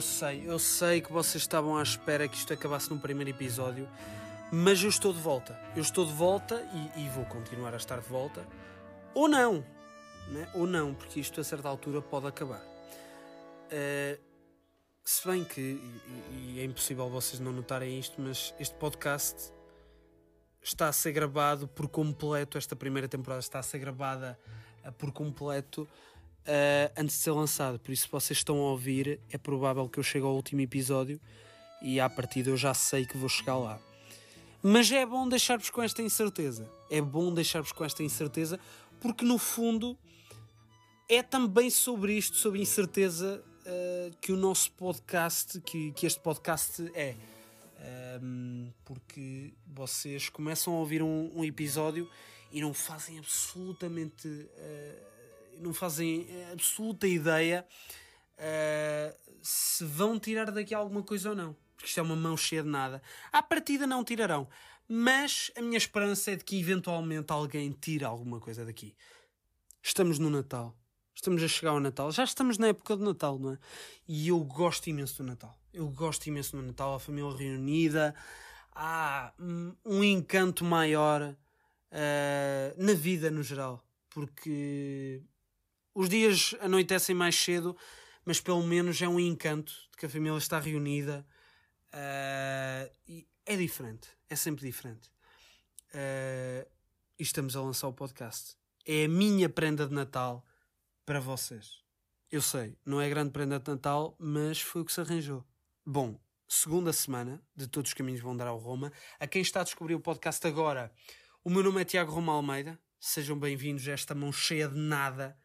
Eu sei, eu sei que vocês estavam à espera que isto acabasse no primeiro episódio, mas eu estou de volta. Eu estou de volta e, e vou continuar a estar de volta. Ou não, né? ou não, porque isto a certa altura pode acabar. Eh, se bem que, e, e é impossível vocês não notarem isto, mas este podcast está a ser gravado por completo. Esta primeira temporada está a ser gravada eh, por completo eh, antes de ser lançado. Por isso, se vocês estão a ouvir, é provável que eu chegue ao último episódio e à partida eu já sei que vou chegar lá. Mas é bom deixar-vos com esta incerteza. É bom deixar-vos com esta incerteza porque, no fundo, é também sobre isto, sobre incerteza, eh, que o nosso podcast, que, que este podcast é. Um, porque vocês começam a ouvir um, um episódio e não fazem absolutamente uh, não fazem absoluta ideia uh, se vão tirar daqui alguma coisa ou não porque isto é uma mão cheia de nada à partida não tirarão mas a minha esperança é de que eventualmente alguém tire alguma coisa daqui estamos no Natal Estamos a chegar ao Natal. Já estamos na época do Natal, não é? E eu gosto imenso do Natal. Eu gosto imenso do Natal, a família reunida. Há um, um encanto maior uh, na vida no geral. Porque os dias anoitecem mais cedo, mas pelo menos é um encanto de que a família está reunida. Uh, e é diferente. É sempre diferente. Uh, e estamos a lançar o podcast. É a minha prenda de Natal para vocês. Eu sei, não é grande prenda de Natal, mas foi o que se arranjou. Bom, segunda semana de Todos os Caminhos Vão Dar ao Roma. A quem está a descobrir o podcast agora, o meu nome é Tiago Roma Almeida. Sejam bem-vindos a esta mão cheia de nada.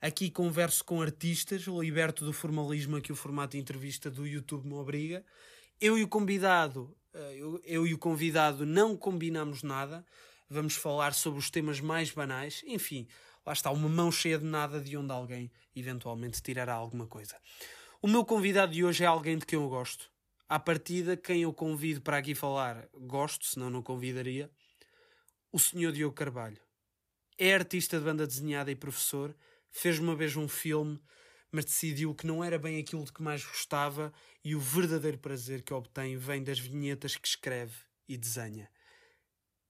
Aqui converso com artistas, liberto do formalismo a que o formato de entrevista do YouTube me obriga. Eu e o convidado, eu, eu e o convidado não combinamos nada. Vamos falar sobre os temas mais banais. Enfim, lá está, uma mão cheia de nada de onde alguém eventualmente tirará alguma coisa. O meu convidado de hoje é alguém de quem eu gosto. À partida, quem eu convido para aqui falar, gosto, senão não convidaria. O senhor Diogo Carvalho. É artista de banda desenhada e professor, fez uma vez um filme, mas decidiu que não era bem aquilo de que mais gostava e o verdadeiro prazer que obtém vem das vinhetas que escreve e desenha.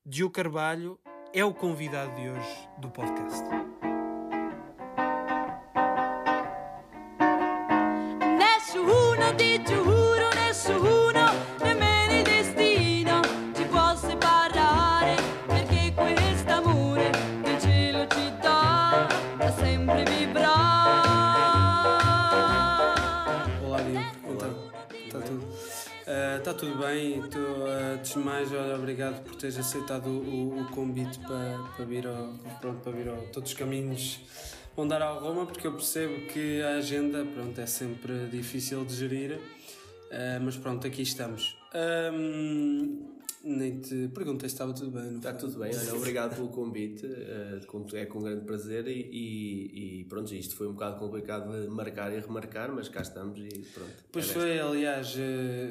Diogo Carvalho é o convidado de hoje do podcast. Nemmeno il tudo bem? Tu, uh, antes de mais, olha, obrigado por teres aceitado o, o- convite para, para vir ao. Pronto, para vir ao. Todos os caminhos vão dar ao Roma, porque eu percebo que a agenda, pronto, é sempre difícil de gerir. uh, mas pronto, aqui estamos. Ahm, nem te perguntei se estava tudo bem, não Está foi? tudo bem, olha, obrigado pelo convite, eh, com- é com grande prazer e, e, e pronto, isto foi um bocado complicado de marcar e remarcar, mas cá estamos e pronto. Pois é foi, aliás, eh,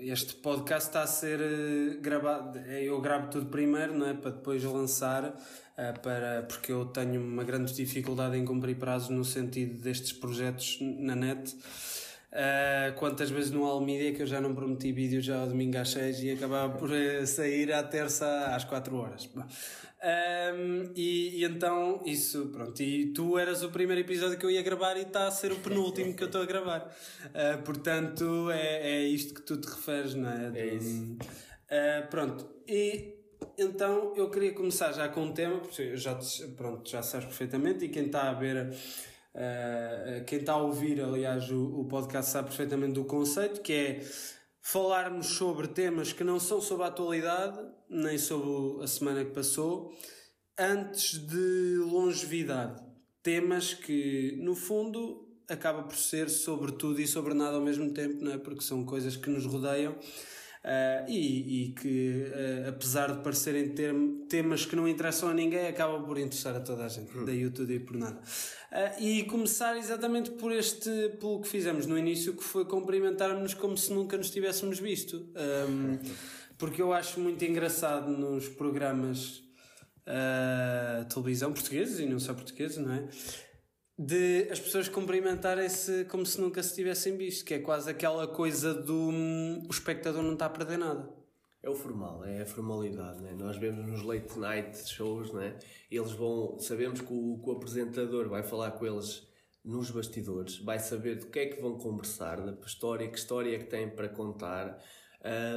este podcast está a ser eh, gravado. eh, Eu gravo tudo primeiro, não é? Para depois lançar, para, porque eu tenho uma grande dificuldade em cumprir prazos no sentido destes projetos na net. Eh, quantas vezes no Almídia que eu já não prometi vídeo já ao domingo às 6 e acabava por eh, sair à terça às 4 horas. Ehm, e, e então, isso, pronto. E tu eras o primeiro episódio que eu ia gravar e está a ser o penúltimo que eu estou a gravar. Eh, portanto, é, é isto que tu te referes, não é? É isso. Eh, pronto. E então eu queria começar já com um tema, porque eu já, pronto, já sabes perfeitamente, e quem está a ver. Eh, quem está a ouvir, aliás, o, o podcast sabe perfeitamente do conceito, que é falarmos sobre temas que não são sobre a atualidade, nem sobre a semana que passou, antes de longevidade. Temas que, no fundo, acaba por ser sobre tudo e sobre nada ao mesmo tempo, não é? Porque são coisas que nos rodeiam. Uh, e, e, que, uh, apesar de parecerem ter temas que não interessam a ninguém, acabam por interessar a toda a gente. Hum. Daí o tudo e por nada. Uh, e começar exatamente por este, pelo que fizemos no início, que foi cumprimentarmos como se nunca nos tivéssemos visto. Um, porque eu acho muito engraçado nos programas uh, televisão portugueses e não só portugueses, não é? De as pessoas cumprimentarem-se como se nunca se tivessem visto, que é quase aquela coisa do um, o espectador não está a perder nada. É o formal, é a formalidade, né? Nós vemos nos late night shows, né? Eles vão, sabemos que o, que o apresentador vai falar com eles nos bastidores, vai saber do que é que vão conversar, da história, que história é que têm para contar,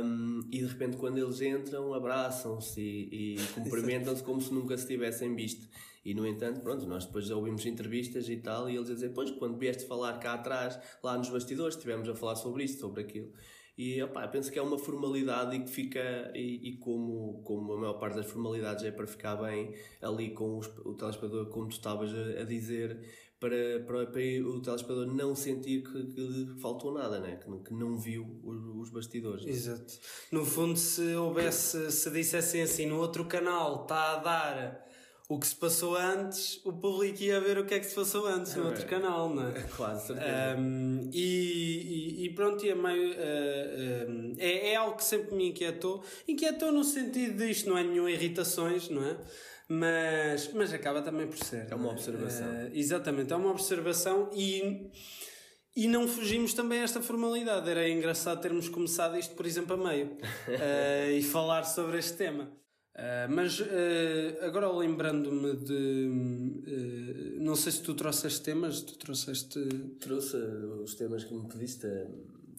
um, e de repente, quando eles entram, abraçam-se e, e cumprimentam-se como se nunca se tivessem visto. E no entanto, pronto, nós depois ouvimos entrevistas e tal, e eles a dizer: Pois, quando vieste falar cá atrás, lá nos bastidores, estivemos a falar sobre isto, sobre aquilo. E opa, penso que é uma formalidade e que fica, e, e, como, como a maior parte das formalidades é para ficar bem ali com os, o telespectador, como tu estavas a, a dizer, para, para, para o telespectador não sentir que, que faltou nada, né? que, que não viu os, os bastidores. Exato. No fundo, se houvesse, se dissessem assim, no outro canal está a dar o que se passou antes, o público ia ver o que é que se passou antes no é, outro canal, não é? Quase, certeza. Um, e, e, pronto, e é, meio, uh, uh, é, é algo que sempre me inquietou. Inquietou no sentido de isto não é nenhuma irritações, não é? Mas, mas acaba também por ser. É uma observação. Uh, exatamente, é uma observação e, e não fugimos também a esta formalidade. Era engraçado termos começado isto, por exemplo, a meio uh, e falar sobre este tema. Uh, mas agora lembrando-me de. não sei se tu trouxeste temas, tu trouxeste. Trouxe os temas que me pediste.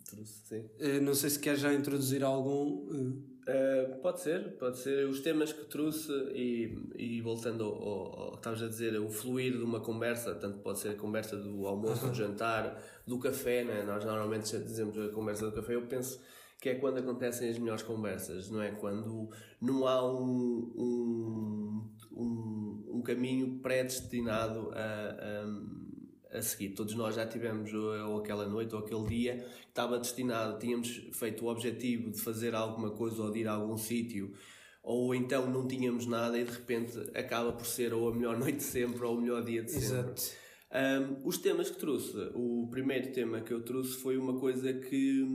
Trouxe, sim. não sei se quer já introduzir algum. Uh, pode ser, pode ser. Os temas que trouxe e, e voltando ao, ao, ao que estavas a dizer, o fluir de uma conversa, tanto pode ser a conversa do almoço, do jantar, do café, né? nós normalmente dizemos a conversa do café, eu penso que é quando acontecem as melhores conversas, não é? Quando não há um, um, um, um caminho predestinado a, a a seguir. Todos nós já tivemos ou aquela noite ou aquele dia que estava destinado, tínhamos feito o objetivo de fazer alguma coisa ou de ir a algum sítio, ou então não tínhamos nada e de repente acaba por ser ou a melhor noite de sempre ou o melhor dia de sempre. Exato. Um, os temas que trouxe, o primeiro tema que eu trouxe foi uma coisa que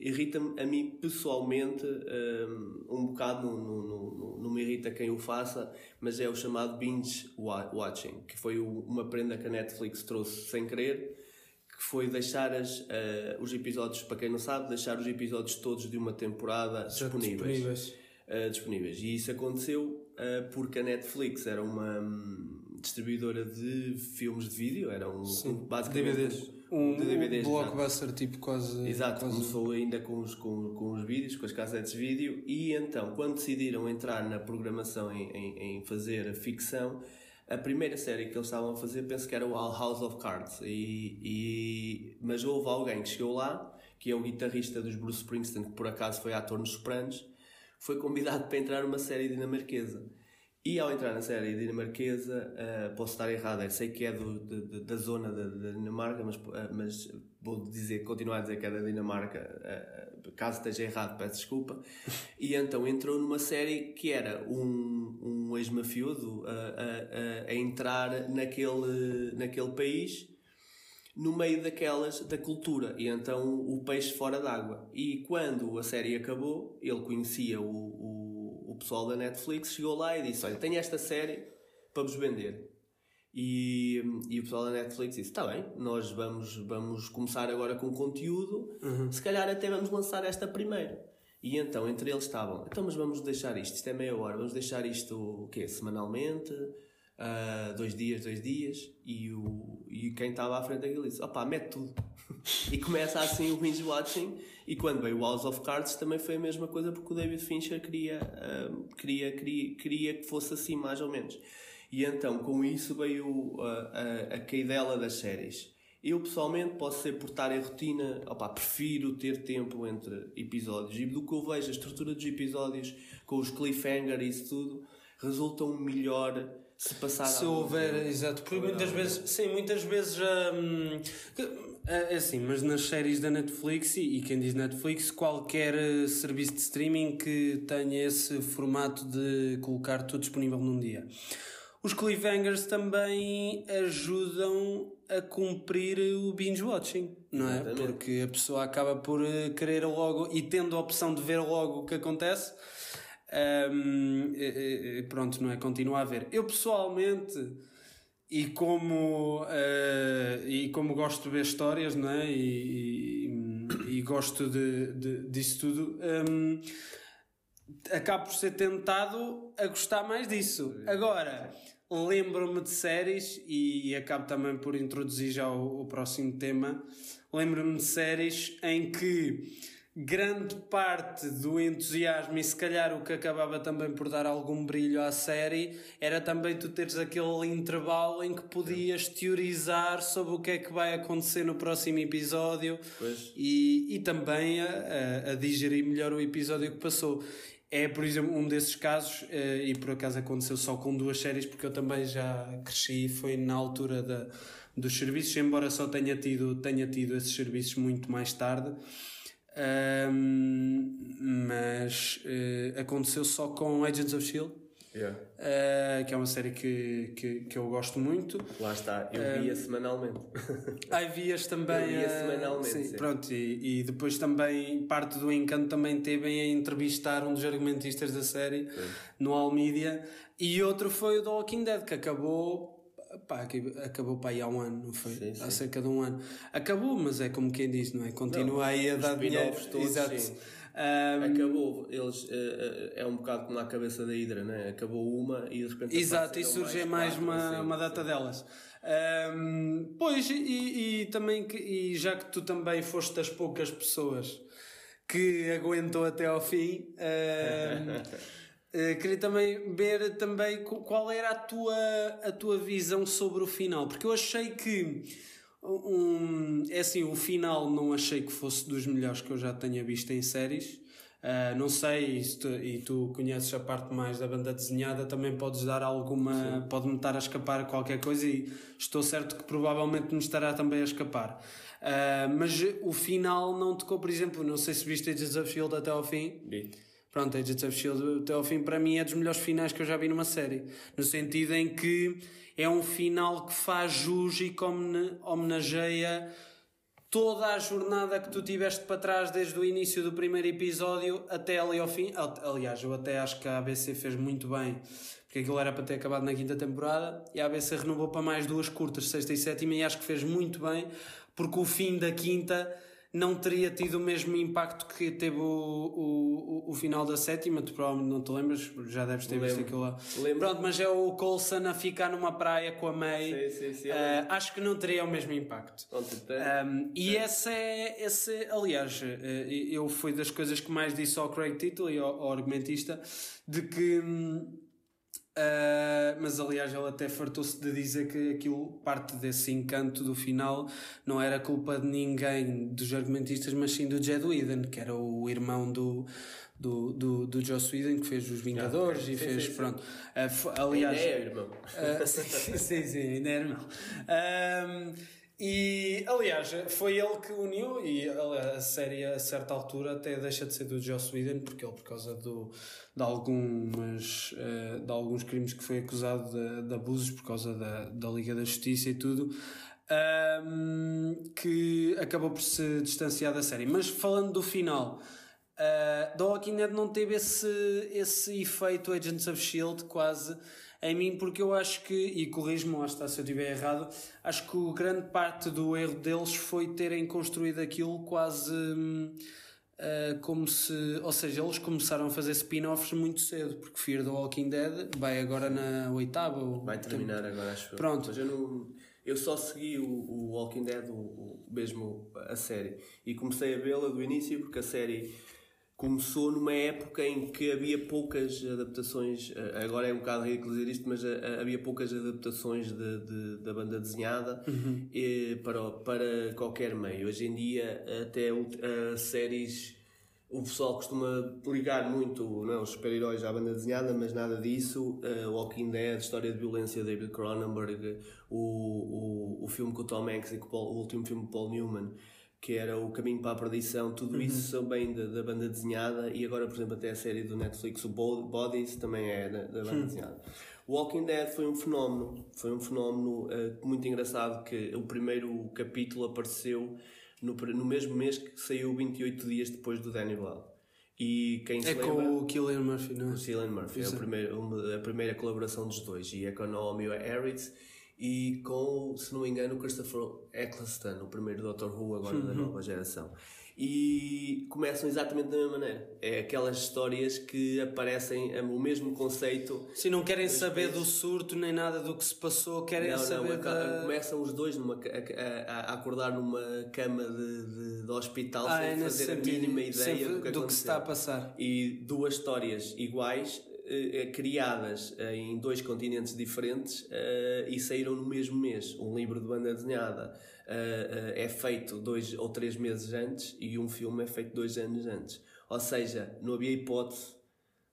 irrita-me a mim pessoalmente um, um bocado, não, não, não, me irrita quem o faça, mas é o chamado binge watching, que foi uma prenda que a Netflix trouxe sem querer, que foi deixar as, uh, os episódios, para quem não sabe, deixar os episódios todos de uma temporada disponíveis. Disponíveis. Uh, disponíveis. E isso aconteceu uh, porque a Netflix era uma um, distribuidora de filmes de vídeo, era um, Sim, basicamente DVDs um, de DVDs. Um blockbuster exato. tipo quase. Exato, quase... começou ainda com os, com, com os vídeos, com as cassetes de vídeo, e então, quando decidiram entrar na programação em, em, em fazer a ficção, a primeira série que eles estavam a fazer penso que era o House of Cards, e, e, mas houve alguém que chegou lá, que é o guitarrista dos Bruce Springsteen, que por acaso foi ator nos Sopranos, foi convidado para entrar numa série dinamarquesa. E ao entrar na série dinamarquesa, uh, posso estar errado, eu sei que é do, de, da zona da, Dinamarca, mas, uh, mas vou dizer, continuar a dizer que é da Dinamarca, uh, caso esteja errado, peço desculpa. E então entrou numa série que era um, um ex-mafioso a, a, a, entrar naquele, naquele país no meio daquelas da cultura e então o peixe fora d'água. E quando a série acabou, ele conhecia o, o o pessoal da Netflix chegou lá e disse: Olha, tenho esta série para vos vender. E, e o pessoal da Netflix disse: Está bem, nós vamos, vamos começar agora com conteúdo, uhum. se calhar até vamos lançar esta primeiro. E então entre eles estavam: Então, mas vamos deixar isto, isto é meia hora, vamos deixar isto o quê? Semanalmente? Uh, dois dias, dois dias, e, o, e quem estava à frente daquilo disse: opá, mete tudo. e começa assim o binge watching. E quando veio o House of Cards também foi a mesma coisa, porque o David Fincher queria, uh, queria, queria, queria que fosse assim, mais ou menos. E então com isso veio uh, a, a caidela das séries. Eu pessoalmente posso ser por estar em rotina, opa, prefiro ter tempo entre episódios e do que eu vejo a estrutura dos episódios com os cliffhanger e isso tudo resultam melhor se passar Se houver, tempo. exato, porque muitas vezes, sim, muitas vezes hum, que- é assim, mas nas séries da Netflix, e, e quem diz Netflix, qualquer eh, serviço de streaming que tenha esse formato de colocar tudo disponível num dia. Os cliffhangers também ajudam a cumprir o binge watching, não é? Exatamente. Porque a pessoa acaba por eh, querer logo e tendo a opção de ver logo o que acontece, eh, pronto, não é? Continua a ver. Eu pessoalmente, e como, eh, e como gosto de ver histórias, não é? E, e, e gosto de, de, disso tudo. hum, acabo por ser tentado a gostar mais disso. Agora, lembro-me de séries e acabo também por introduzir já o, o próximo tema. Lembro-me de séries em que grande parte do entusiasmo e se calhar o que acabava também por dar algum brilho à série era também tu teres aquele intervalo em que podias teorizar sobre o que é que vai acontecer no próximo episódio Pois. e, e também a, a- a digerir melhor o episódio que passou. É, por exemplo, um desses casos, eh, e por acaso aconteceu só com duas séries, porque eu também já cresci, foi na altura da, dos serviços, embora só tenha tido, tenha tido esses serviços muito mais tarde. Ahm, mas eh, aconteceu só com Agents of Shield, Yeah. eh, que é uma série que, que, que eu gosto muito. Lá está, eu via semanalmente. Ai, vias também. Eu via semanalmente, sim, sim. Pronto, e, e depois também parte do encanto também teve em entrevistar um dos argumentistas da série no All Media e outro foi o The Walking Dead que acabou. Pá, acabou para aí há um ano, não foi? Sim, Há sim. cerca de um ano. Acabou, mas é como quem diz, não é? Continua Não, aí a dar dinheiro. todos, Exato. sim. Ahm, Acabou, eles, eh, eh, é um bocado como na cabeça da Hidra, né? Acabou uma e de repente Exato, e surge mais, quatro, uma, assim, uma data sim. delas. Ahm, pois, e, e também que, e já que tu também foste das poucas pessoas que aguentou até ao fim, ahm, eh, queria também ver também qual era a tua, a tua visão sobre o final, porque eu achei que um, é assim, o final não achei que fosse dos melhores que eu já tenha visto em séries. Ah, não sei, e, tu, e tu conheces a parte mais da banda desenhada, também podes dar alguma. Pode-me estar a escapar qualquer coisa e estou certo que provavelmente me estará também a escapar. Ah, mas o final não tocou, por exemplo, não sei se viste Agents of Shield até ao fim. Pronto, Agents of Shield até ao fim para mim é dos melhores finais que eu já vi numa série. No sentido em que é um final que faz jus e que homenageia toda a jornada que tu tiveste para trás desde o início do primeiro episódio até ali ao fim. Al- Aliás, eu até acho que a ABC fez muito bem, porque aquilo era para ter acabado na quinta temporada e a ABC renovou para mais duas curtas, sexta e sétima, e acho que fez muito bem, porque o fim da quinta não teria tido o mesmo impacto que teve o, o, o, final da sétima. Tu provavelmente não te lembras, já deves ter visto Lembro. aquilo lá. Lembro. Pronto, mas é o Coulson a ficar numa praia com a May. Sim, sim, sim, eu Ah, acho que não teria o mesmo impacto. Um, e essa é, esse, aliás, eh, eu fui das coisas que mais disse ao Craig Tittle e ao, ao argumentista de que, ah, mas aliás, ele até fartou-se de dizer que aquilo, parte desse encanto do final, não era culpa de ninguém dos argumentistas, mas sim do Jed Whedon, que era o irmão do. Do, do, do Joss Whedon que fez os Vingadores ok. e fez sim, sim. pronto Ah, fo- aliás ainda é, irmão. ah, sim, sim, ainda é irmão. E aliás, foi ele que uniu, e a série a certa altura até deixa de ser do Joss Whedon, porque ele, por causa do, de, algumas, eh, de alguns crimes que foi acusado de, de abusos por causa da, da Liga da Justiça e tudo, ahm, que acabou por se distanciar da série. Mas falando do final. Uh, The Walking Dead não teve esse, esse efeito Agents of Shield quase em mim, porque eu acho que, e corrijo-me lá está se eu estiver errado, acho que grande parte do erro deles foi terem construído aquilo quase hum, uh, como se, ou seja, eles começaram a fazer spin-offs muito cedo, porque Fear the Walking Dead vai agora na oitava Vai terminar agora, acho. Pronto. Mas eu não. Eu só segui o, o Walking Dead, o, o- mesmo a série. E comecei a vê-la do início porque a série começou numa época em que havia poucas adaptações. eh, Agora é um bocado ridículo dizer isto, mas eh, havia poucas adaptações de, de- da banda desenhada eh, para, para qualquer meio. Hoje em dia, até eh, séries o pessoal costuma ligar muito não, os super-heróis à banda desenhada, mas nada disso. Uh, Walking Dead, História de Violência, David Cronenberg, o, o, o filme com o Tom Hanks e com o, Paul, o último filme com Paul Newman, que era O Caminho para a Perdição, tudo isso são bem da, da, banda desenhada. E agora, por exemplo, até a série do Netflix, o Bodies, também é da, da banda desenhada. O Walking Dead foi um fenómeno, foi um fenómeno uh, muito engraçado que o primeiro capítulo apareceu no, no mesmo mês que saiu 28 dias depois do Danny Boyle. E quem é lembra, com o Killian Murphy, não é? o Cillian Murphy, é o primeiro, uma, a primeira colaboração dos dois. E é com a Naomi Harris e com, se não me engano, o Christopher Eccleston, o primeiro Doctor Who agora da nova geração e começam exatamente da mesma maneira. É aquelas histórias que aparecem é o mesmo conceito. Se não querem saber do surto nem nada do que se passou, querem não, saber não, da... Começam os dois numa, a, a, acordar numa cama de, de, de hospital ah, sem é fazer a mínima ideia do, que, do que se está a passar. E duas histórias iguais eh, eh, criadas eh, em dois continentes diferentes e saíram no mesmo mês. Um livro de banda desenhada é feito dois ou três meses antes e um filme é feito dois anos antes. Ou seja, não havia hipótese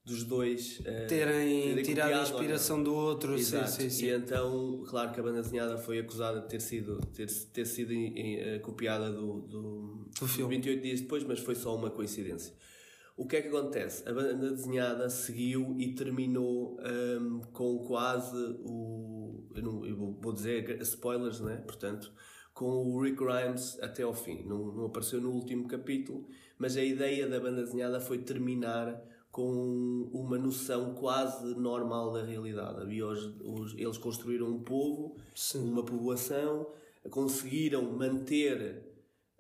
dos dois uh, terem, terem tirado a inspiração do outro. Exato. Sim, sim, sim. E então, claro que a banda desenhada foi acusada de ter sido, ter, ter sido uh, copiada do, do, do filme 28 dias depois, mas foi só uma coincidência. O que é que acontece? A banda desenhada seguiu e terminou um, com quase o. Eu, não, eu vou dizer spoilers, né? Portanto, com o Rick Grimes até ao fim. Não, não apareceu no último capítulo, mas a ideia da banda desenhada foi terminar com uma noção quase normal da realidade. Havia os, os, eles construíram um povo, Sim. uma povoação, conseguiram manter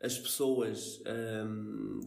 as pessoas um,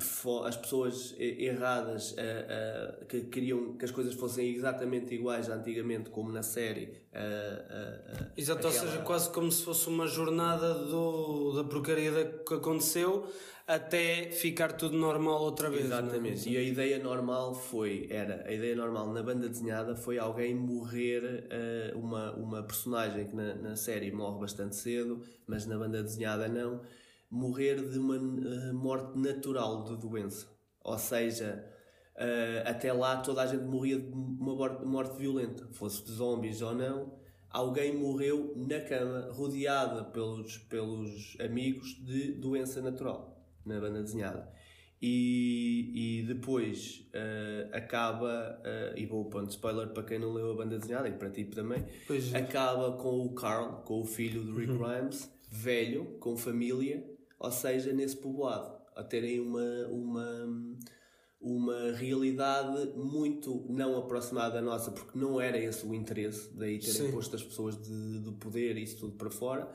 as pessoas erradas uh, uh, que queriam que as coisas fossem exatamente iguais antigamente como na série uh, exato, aquela... ou seja, quase como se fosse uma jornada do, da porcaria que aconteceu até ficar tudo normal outra vez é? exatamente, e a ideia normal foi era, a ideia normal na banda desenhada foi alguém morrer uma, uma personagem que na, na série morre bastante cedo mas na banda desenhada não morrer de uma uh, morte natural de doença. Ou seja, uh, até lá toda a gente morria de uma morte, violenta, fosse de zombies ou não. Alguém morreu na cama, rodeada pelos, pelos amigos de doença natural, na banda desenhada. E, e depois uh, acaba, e vou ponto spoiler para quem não leu a banda desenhada e para ti também, pois acaba com o Carl, com o filho do Rick uhum. Grimes, velho, com família, ou seja, nesse povoado, a terem uma, uma, uma realidade muito não aproximada da nossa, porque não era esse o interesse, daí terem Sim. posto as pessoas de, de poder e isso tudo para fora,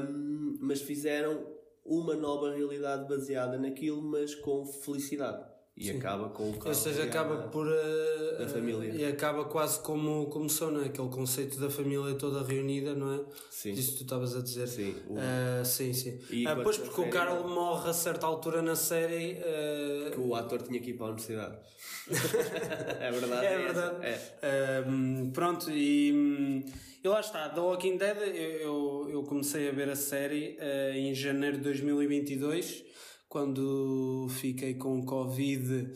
um, mas fizeram uma nova realidade baseada naquilo, mas com felicidade. E Sim. acaba com o Ou seja, acaba por. Uh, a família. E acaba quase como começou, não é? Aquele conceito da família toda reunida, não é? Sim. Isso que tu estavas a dizer. Sim. O... Uh, sim, sim. E uh, pois, porque o Carl morre a certa altura na série. Uh... Que o ator tinha que ir para a universidade. é verdade. É, é verdade. É. pronto, e. E lá está, The Walking Dead, eu, eu comecei a ver a série em janeiro de 2022 quando fiquei com Covid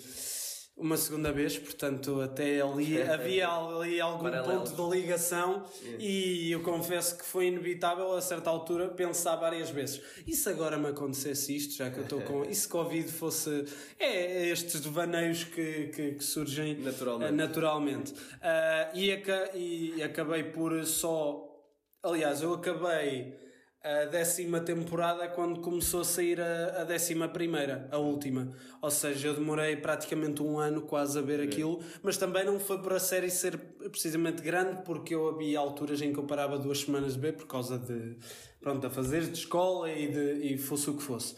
uma segunda vez, portanto até ali havia ali algum ponto de ligação e eu confesso que foi inevitável a certa altura pensar várias vezes e se agora me acontecesse isto, já que eu estou com e se Covid fosse é, estes devaneios que, que, que surgem naturalmente, uh, naturalmente. Uh, e, aca e acabei por só aliás eu acabei a décima temporada quando começou a sair a, a décima primeira, a última. Ou seja, eu demorei praticamente um ano quase a ver aquilo, mas também não foi por a série ser precisamente grande, porque eu havia alturas em que eu parava duas semanas de ver por causa de pronto, a fazer de escola e, de, e fosse o que fosse.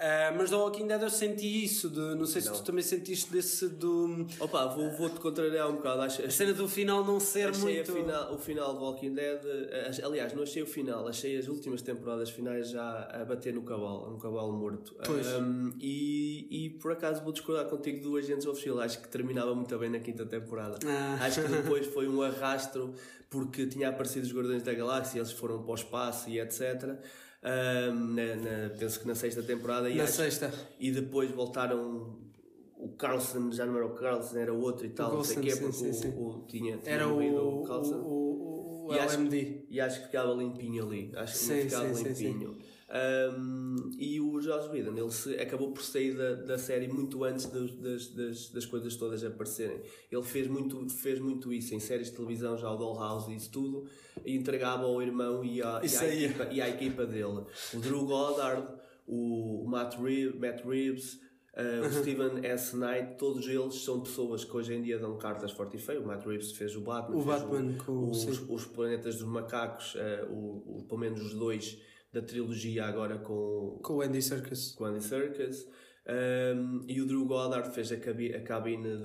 Uh, mas do Walking Dead eu senti isso, de, não sei se não. tu também sentiste desse do. Opa, vou, vou-te contrariar um bocado. Acho, a cena do final não ser achei muito. Final, o final do Walking Dead, eh, aliás, não achei o final, achei as últimas temporadas finais já a bater no cavalo, no cavalo morto. Pois. Um, e, e por acaso vou discordar contigo do Agentes of Shield, acho que terminava muito bem na quinta temporada. Ah. Acho que depois foi um arrastro porque tinha aparecido os Guardiões da Galáxia, eles foram para o espaço e etc na, na, penso que na sexta temporada. E, na acho, sexta. E depois voltaram Carlson, já não era o Carlson, era o outro e tal, não sei o Coulson, quê, sim, porque sim, o, sim. o- tinha, tinha Era o, o, o Carlson. o, o, o E acho-. E acho que ficava limpinho ali. Acho que Sim, ficado sim, sim, limpinho. Um, e o Joss Whedon, ele se, acabou por sair da, da série muito antes dos- das, das, das coisas todas aparecerem. Ele fez muito, fez muito isso em séries de televisão, já o Dollhouse e isso tudo, e entregava ao irmão e à, e à, equipa, e à equipa dele. O Drew Goddard, o Matt, Reeves, Matt Reeves, uh, o Steven S. Knight, todos eles são pessoas que hoje em dia dão cartas forte e feio. O Matt Reeves fez o Batman, O Batman com- os, os Planetas dos Macacos, eh, o, o- pelo menos os dois da trilogia agora com, Com o Andy Serkis. com Andy Serkis. Um, e o Drew Goddard fez a, cabi a cabine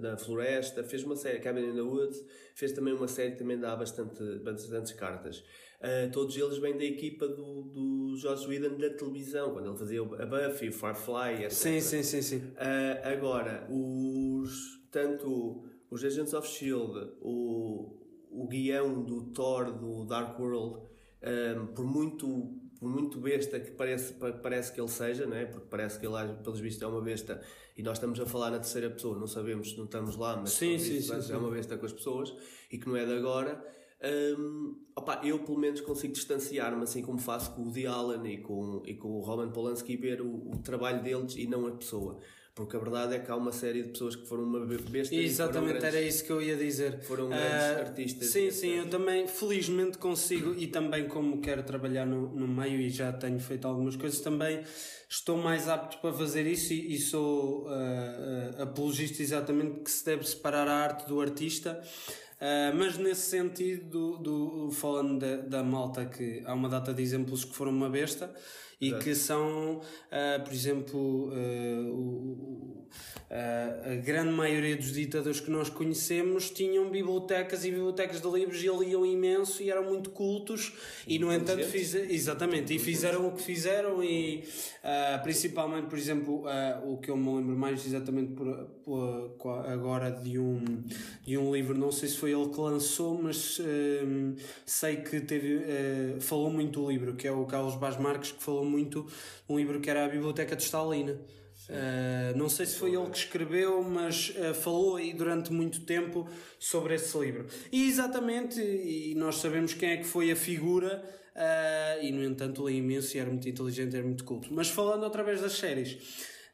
da- floresta, fez uma série, Cabin in the Woods, fez também uma série que também dá bastante, bastantes cartas. Uh, todos eles vêm da equipa do, do Joss Whedon da televisão, quando ele fazia a Buffy, o Firefly, etc. Sim, sim, sim, sim. Uh, agora, os, tanto os Agents of S.H.I.E.L.D., o, o guião do Thor, do Dark World, um, por muito por muito besta que parece, pa- parece que ele seja, não é? porque parece que ele, pelos vistos, é uma besta e nós estamos a falar na terceira pessoa, não sabemos, não estamos lá, mas Sim, sim, vistos, sim, é sim. uma besta com as pessoas e que não é de agora. Um, opa, eu pelo menos consigo distanciar-me assim como faço com o Woody Allen e com, e com o Roman Polanski e ver o, o trabalho deles e não a pessoa porque a verdade é que há uma série de pessoas que foram uma besta e Exatamente, grandes, era isso que eu ia dizer. foram grandes Ah, artistas Sim, sim, eu também felizmente consigo e também como quero trabalhar no, no meio e já tenho feito algumas coisas, também estou mais apto para fazer isso e, e sou ah, ah, apologista exatamente que se deve separar a arte do artista. Ah, mas nesse sentido, do, do- falando da, da malta, que há uma data de exemplos que foram uma besta e Exato. que são, ah, por exemplo, ah, o- ah, a grande maioria dos ditadores que nós conhecemos tinham bibliotecas e bibliotecas de livros e liam imenso e eram muito cultos e no entanto fiz, exatamente e fizeram o que fizeram e principalmente por exemplo o que eu me lembro mais exatamente por, agora de um de um livro não sei se foi ele que lançou mas ah, sei que teve ah, falou muito do livro que é o Carlos Vaz Marques que falou muito um livro que era a Biblioteca de Stalina Uh, não sei se foi ele que escreveu, mas uh, falou aí durante muito tempo sobre esse livro. E exatamente, e nós sabemos quem é que foi a figura, uh, e no entanto li imenso e era muito inteligente, era muito culto. Mas falando através das séries,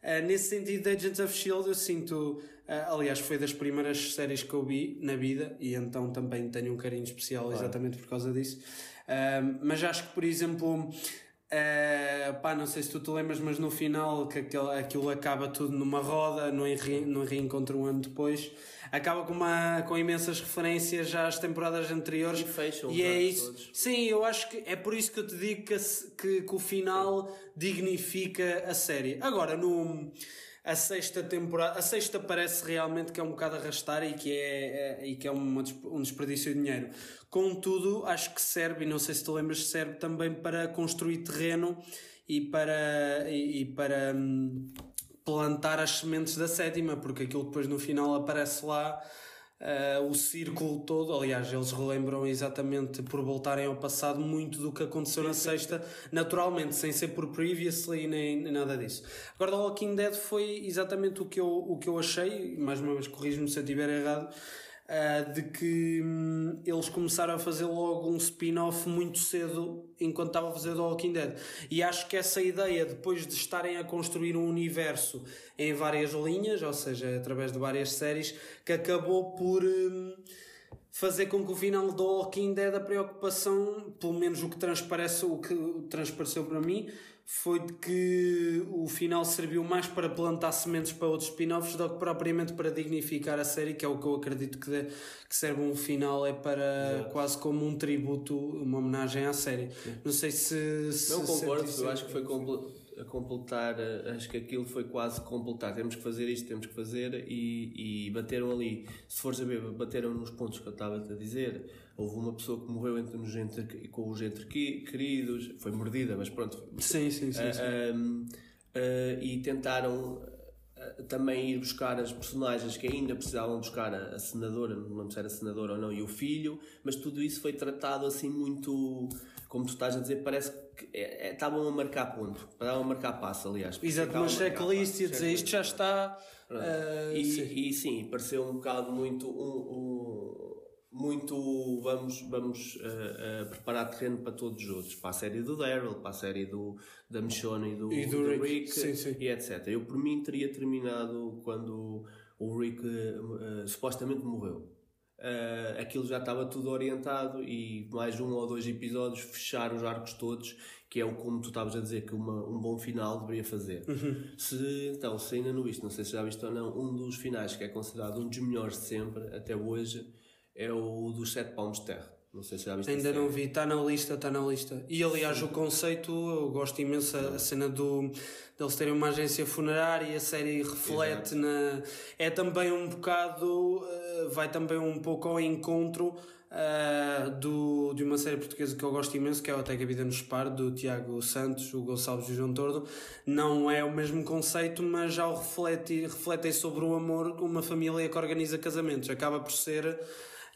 uh, nesse sentido, Agents of Shield, eu sinto, uh, aliás, foi das primeiras séries que eu vi na vida, e então também tenho um carinho especial exatamente por causa disso. Uh, mas acho que, por exemplo. Uh, pá, não sei se tu te lembras, mas no final que aquilo, aquilo acaba tudo numa roda, no, re, no reencontro um ano depois, acaba com, uma, com imensas referências já às temporadas anteriores. E fecham os E é isso. todos. Sim, eu acho que é por isso que eu te digo que, a que, que o final dignifica a série. Agora, no. A sexta temporada, a sexta parece realmente que é um bocado arrastar e que é, é- e que é des- um desperdício de dinheiro. Contudo, acho que serve, e não sei se te lembras, serve também para construir terreno e para, e, e para hum, plantar as sementes da sétima, porque aquilo depois no final aparece lá ah, o círculo todo. Aliás, eles relembram exatamente por voltarem ao passado muito do que aconteceu na sexta, naturalmente, sem ser por previously nem, nem nada disso. Agora, The Walking Dead foi exatamente o que eu, o que eu achei, mais uma vez corrijo-me se eu estiver errado. Ah, de que hum, eles começaram a fazer logo um spin-off muito cedo enquanto estava a fazer The Walking Dead. E acho que essa ideia, depois de estarem a construir um universo em várias linhas, ou seja, através de várias séries, que acabou por hum, fazer com que o final do Walking Dead a preocupação, pelo menos o que transparece, o que transpareceu para mim, foi de que o final serviu mais para plantar sementes para outros spin-offs do que propriamente para dignificar a série, que é o que eu acredito que, de- que serve um final, é para quase como um tributo, uma homenagem à série. Não sei se. se Não concordo, eu acho que foi comple- a completar, acho que aquilo foi quase completar. Temos que fazer isto, temos que fazer e, e bateram ali. Se fores a ver, bateram nos pontos que eu estava a dizer. Houve uma pessoa que morreu entre, nos entre, com os entre queridos, foi mordida, mas pronto. Sim, sim, sim. sim. Ah, um, ah, e tentaram uh, também ir buscar as personagens que ainda precisavam buscar a, a senadora, não lembro se era senadora ou não, e o filho, mas tudo isso foi tratado assim muito, como tu estás a dizer, parece que é, é, estavam a marcar ponto, estavam a marcar passo, aliás. Exato, uma checklist e a dizer isto já está. Uh, e, sim. e sim, pareceu um bocado muito um, um muito vamos vamos uh, uh, preparar terreno para todos os outros para a série do Daryl para a série do da Michonne e do, e do, do Rick, Rick sim, sim. e etc eu por mim teria terminado quando o Rick uh, supostamente morreu aquilo já estava tudo orientado e mais um ou dois episódios fechar os arcos todos que é o como tu estavas a dizer que uma, um bom final deveria fazer uhum. se então se ainda não viste não sei se já viste ou não um dos finais que é considerado um dos melhores de sempre até hoje é o dos Sete Palmos de Terra. Não sei se já viste Ainda não vi, está na lista, está na lista. E aliás, Sim. o conceito, eu gosto imenso a cena do deles terem uma agência funerária e a série reflete Exato. na. É também um bocado. Eh, vai também um pouco ao encontro uh, do, de uma série portuguesa que eu gosto imenso, que é o Até que a Vida nos Pare, do Tiago Santos, o Gonçalves e o João Tordo. Não é o mesmo conceito, mas já o reflete, reflete sobre o amor, uma família que organiza casamentos. Acaba por ser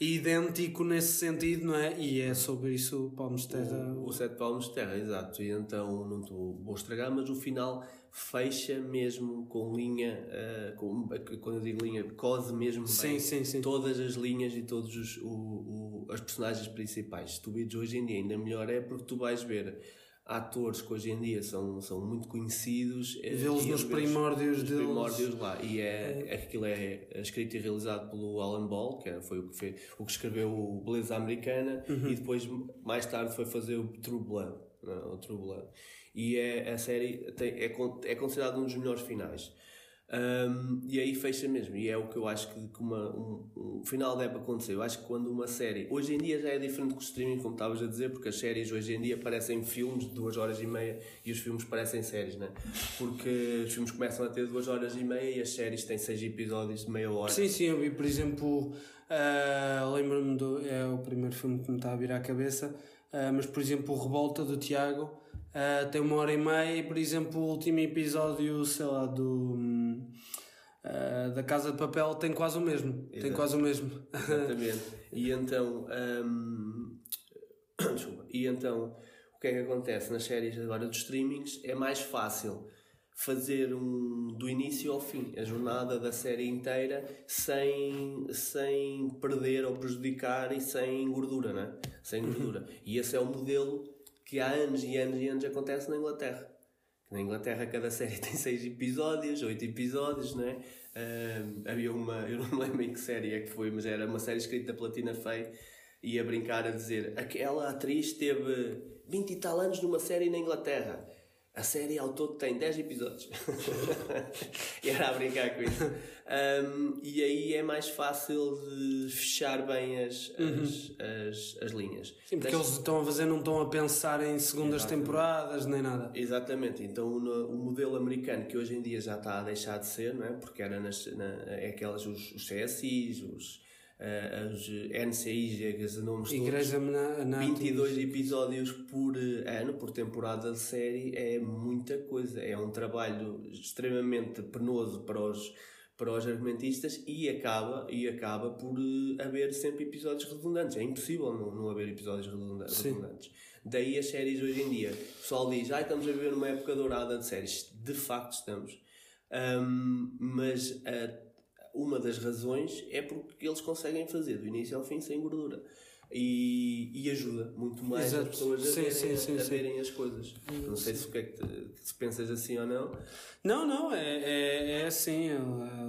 idêntico nesse sentido, não é? E é sobre isso Palmos de Terra. O, o Sete Palmos de Terra, exato. E então não estou, vou estragar, mas o final fecha mesmo com linha, uh, com, quando eu digo linha, cose mesmo sim, bem sim, sim. todas as linhas e todos os, o, o, as personagens principais. Se tu hoje em dia ainda melhor é porque tu vais ver atores que hoje em dia são, são muito conhecidos. Eh, Vê-los nos primórdios nos primórdios lá. E é, é, aquilo é escrito e realizado pelo Alan Ball, que foi o que, fez, o que escreveu o Beleza Americana, uhum. e depois, mais tarde, foi fazer o True Blood. Não, o True Blood. E é, a série tem, é, é considerado um dos melhores finais. Um, e aí fecha mesmo, e é o que eu acho que, que uma, um, um, final deve acontecer. Eu acho que quando uma série, hoje em dia já é diferente com o streaming, como estavas a dizer, porque as séries hoje em dia parecem filmes de duas horas e meia e os filmes parecem séries, né? Porque os filmes começam a ter duas horas e meia e as séries têm seis episódios de meia hora. Sim, sim, eu vi, por exemplo, uh, lembro-me do. É o primeiro filme que me está a vir à cabeça, uh, mas por exemplo, o Revolta do Tiago Uh, tem uma hora e meia e, por exemplo, o último episódio, sei lá, do. Uh, da Casa de Papel tem quase o mesmo. Exato. Tem quase o mesmo. Exatamente. e então. Um... e então, o que é que acontece nas séries agora dos streamings? É mais fácil fazer um do início ao fim a jornada da série inteira sem sem perder ou prejudicar e sem gordura, né? Sem gordura. E esse é o modelo que há anos e anos e anos acontece na Inglaterra. Na Inglaterra cada série tem seis episódios, oito episódios, não é? Uh, havia uma, eu não me lembro em que série é que foi, mas era uma série escrita pela Tina Fey e a brincar a dizer aquela atriz teve 20 e tal anos numa série na Inglaterra a série ao todo tem 10 episódios. e era a brincar com isso. Um, e aí é mais fácil de fechar bem as, as, uhum. as, as, linhas. Sim, porque eles estão a fazer, não estão a pensar em segundas Exatamente. temporadas nem nada. Exatamente. Então o, o, modelo americano, que hoje em dia já está a deixar de ser, não é? porque era nas, na, é aquelas, os, os CSIs, os uh, os NCIs, nomes Igreja todos, na, 22 episódios por eh, ano, por temporada de série, é muita coisa. É um trabalho extremamente penoso para os, para os argumentistas e acaba, e acaba por uh, haver sempre episódios redundantes. É impossível não, não haver episódios redundantes. redundantes. Daí as séries hoje em dia. O pessoal diz, ah, estamos a viver numa época dourada de séries. De facto estamos. Um, mas uh, uma das razões é porque eles conseguem fazer do início ao fim sem gordura. E, e ajuda muito mais Exato. as pessoas a, sim, verem, sim, sim, a, a verem as coisas. Não sei se, o que é que te, se pensas assim ou não. Não, não, é, é, é assim.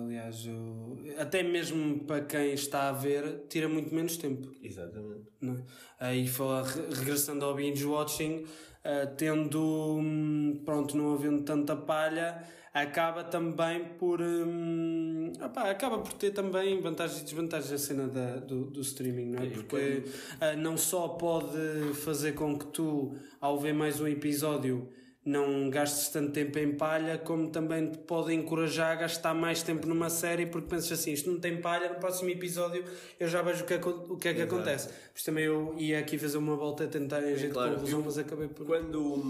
Aliás, eu, até mesmo para quem está a ver, tira muito menos tempo. Exatamente. Não é? Aí, regressando ao binge watching, uh, tendo, hum, pronto, não havendo tanta palha acaba também por. Hum, opa, acaba por ter também vantagens e desvantagens a cena da, do, do streaming, não é? Porque uh, não só pode fazer com que tu, ao ver mais um episódio, não gastes tanto tempo em palha, como também te pode encorajar a gastar mais tempo numa série, porque pensas assim, isto não tem palha, no próximo episódio eu já vejo o que é, o que, é que acontece. Mas também eu ia aqui fazer uma volta a tentar em jeito claro, conclusão, mas acabei por... Quando,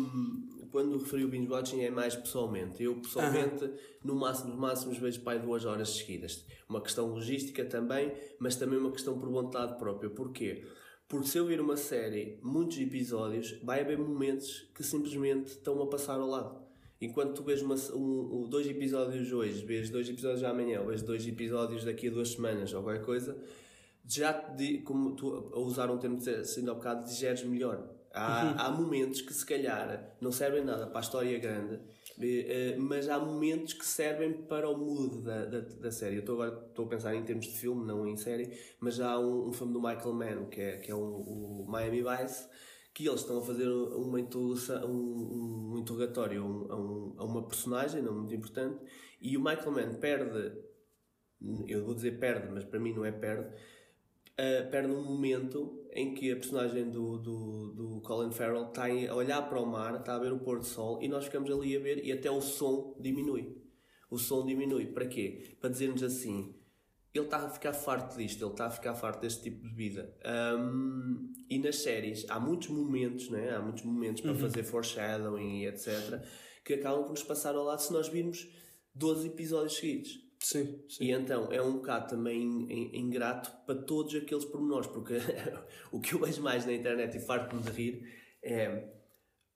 quando referi o binge watching é mais pessoalmente. Eu pessoalmente, no máximo, no máximo vejo pai duas horas seguidas. Uma questão logística também, mas também uma questão por vontade própria. Porquê? Porque se eu vir uma série, muitos episódios, vai haver momentos que simplesmente estão a passar ao lado. Enquanto tu vês uma, um, dois episódios hoje, vês dois episódios amanhã, vês dois episódios daqui a duas semanas, ou qualquer coisa, já como tu a usar um termo assim há bocado, digeres melhor. Há, há momentos que se calhar não servem nada para a história grande, eh, eh, mas há momentos que servem para o mood da, da, da série. Eu estou agora estou a pensar em termos de filme, não em série, mas há um, um filme do Michael Mann, que é, que é o, o Miami Vice, que eles estão a fazer uma interrogação, um, um interrogatório a, um- a um- a uma personagem, não muito importante, e o Michael Mann perde, eu vou dizer perde, mas para mim não é perde, uh, perde um momento em que a personagem do, do, do Colin Farrell está a olhar para o mar, está a ver o pôr do sol e nós ficamos ali a ver e até o som diminui. O som diminui. Para quê? Para dizermos assim, ele está a ficar farto disto, ele está a ficar farto deste tipo de vida. Um, e nas séries há muitos momentos, né? há muitos momentos para fazer foreshadowing e etc. que acabam por nos passar ao lado se nós virmos 12 episódios seguidos. Sim, sim. E então é um bocado também in- ingrato para todos aqueles pormenores, porque o que eu vejo mais na internet e farto-me de rir é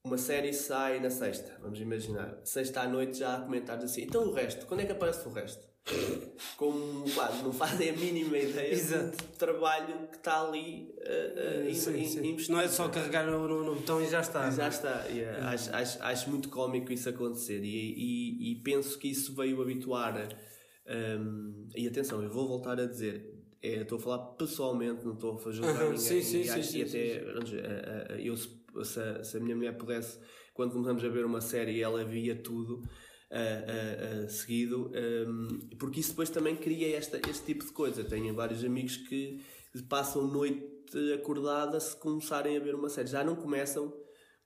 uma série sai na sexta, vamos imaginar, sexta à noite já há comentários assim, então o resto, quando é que aparece o resto? Como pá, não fazem a mínima ideia Exato. do trabalho que está ali uh, uh, in- Sim, in- sim. investido. Não é só carregar no, no- no botão e já está. Já está. yeah. Acho, acho, acho muito cómico isso acontecer e, e, e penso que isso veio habituar. Hum, e atenção, eu vou voltar a dizer. é, estou a falar pessoalmente, não estou a fazer julgar ninguém. sim, sim, e sim, sim, até, eh, eh, eu, se, se, a minha mulher pudesse, quando começamos a ver uma série, ela via tudo. seguido, hum, porque isso depois também cria esta, este tipo de coisa. Tenho vários amigos que passam noite acordada se começarem a ver uma série. Já não começam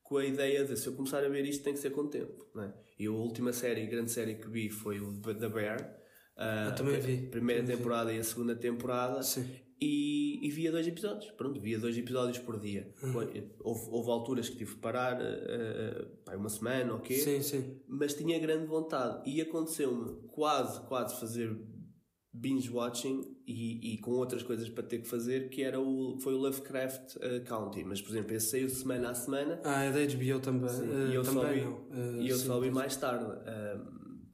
com a ideia de se eu começar a ver isto tem que ser com tempo. Não é? E a última série, grande série que vi foi o The Bear. Ah, Eu também a vi. primeira Também vi. temporada e a segunda temporada. Sim. E, e via dois episódios. Pronto, via dois episódios por dia. Uhum. Houve, houve alturas que tive que parar, pá, uma semana ou quê Sim, sim. mas tinha grande vontade e aconteceu-me quase, quase fazer binge watching e, e com outras coisas para ter que fazer que era o, foi o Lovecraft uh, County mas por exemplo esse saiu semana a semana Ah, é da HBO também. e Eh, eu só também vi, não. Eh, e eu sim, só vi mais tarde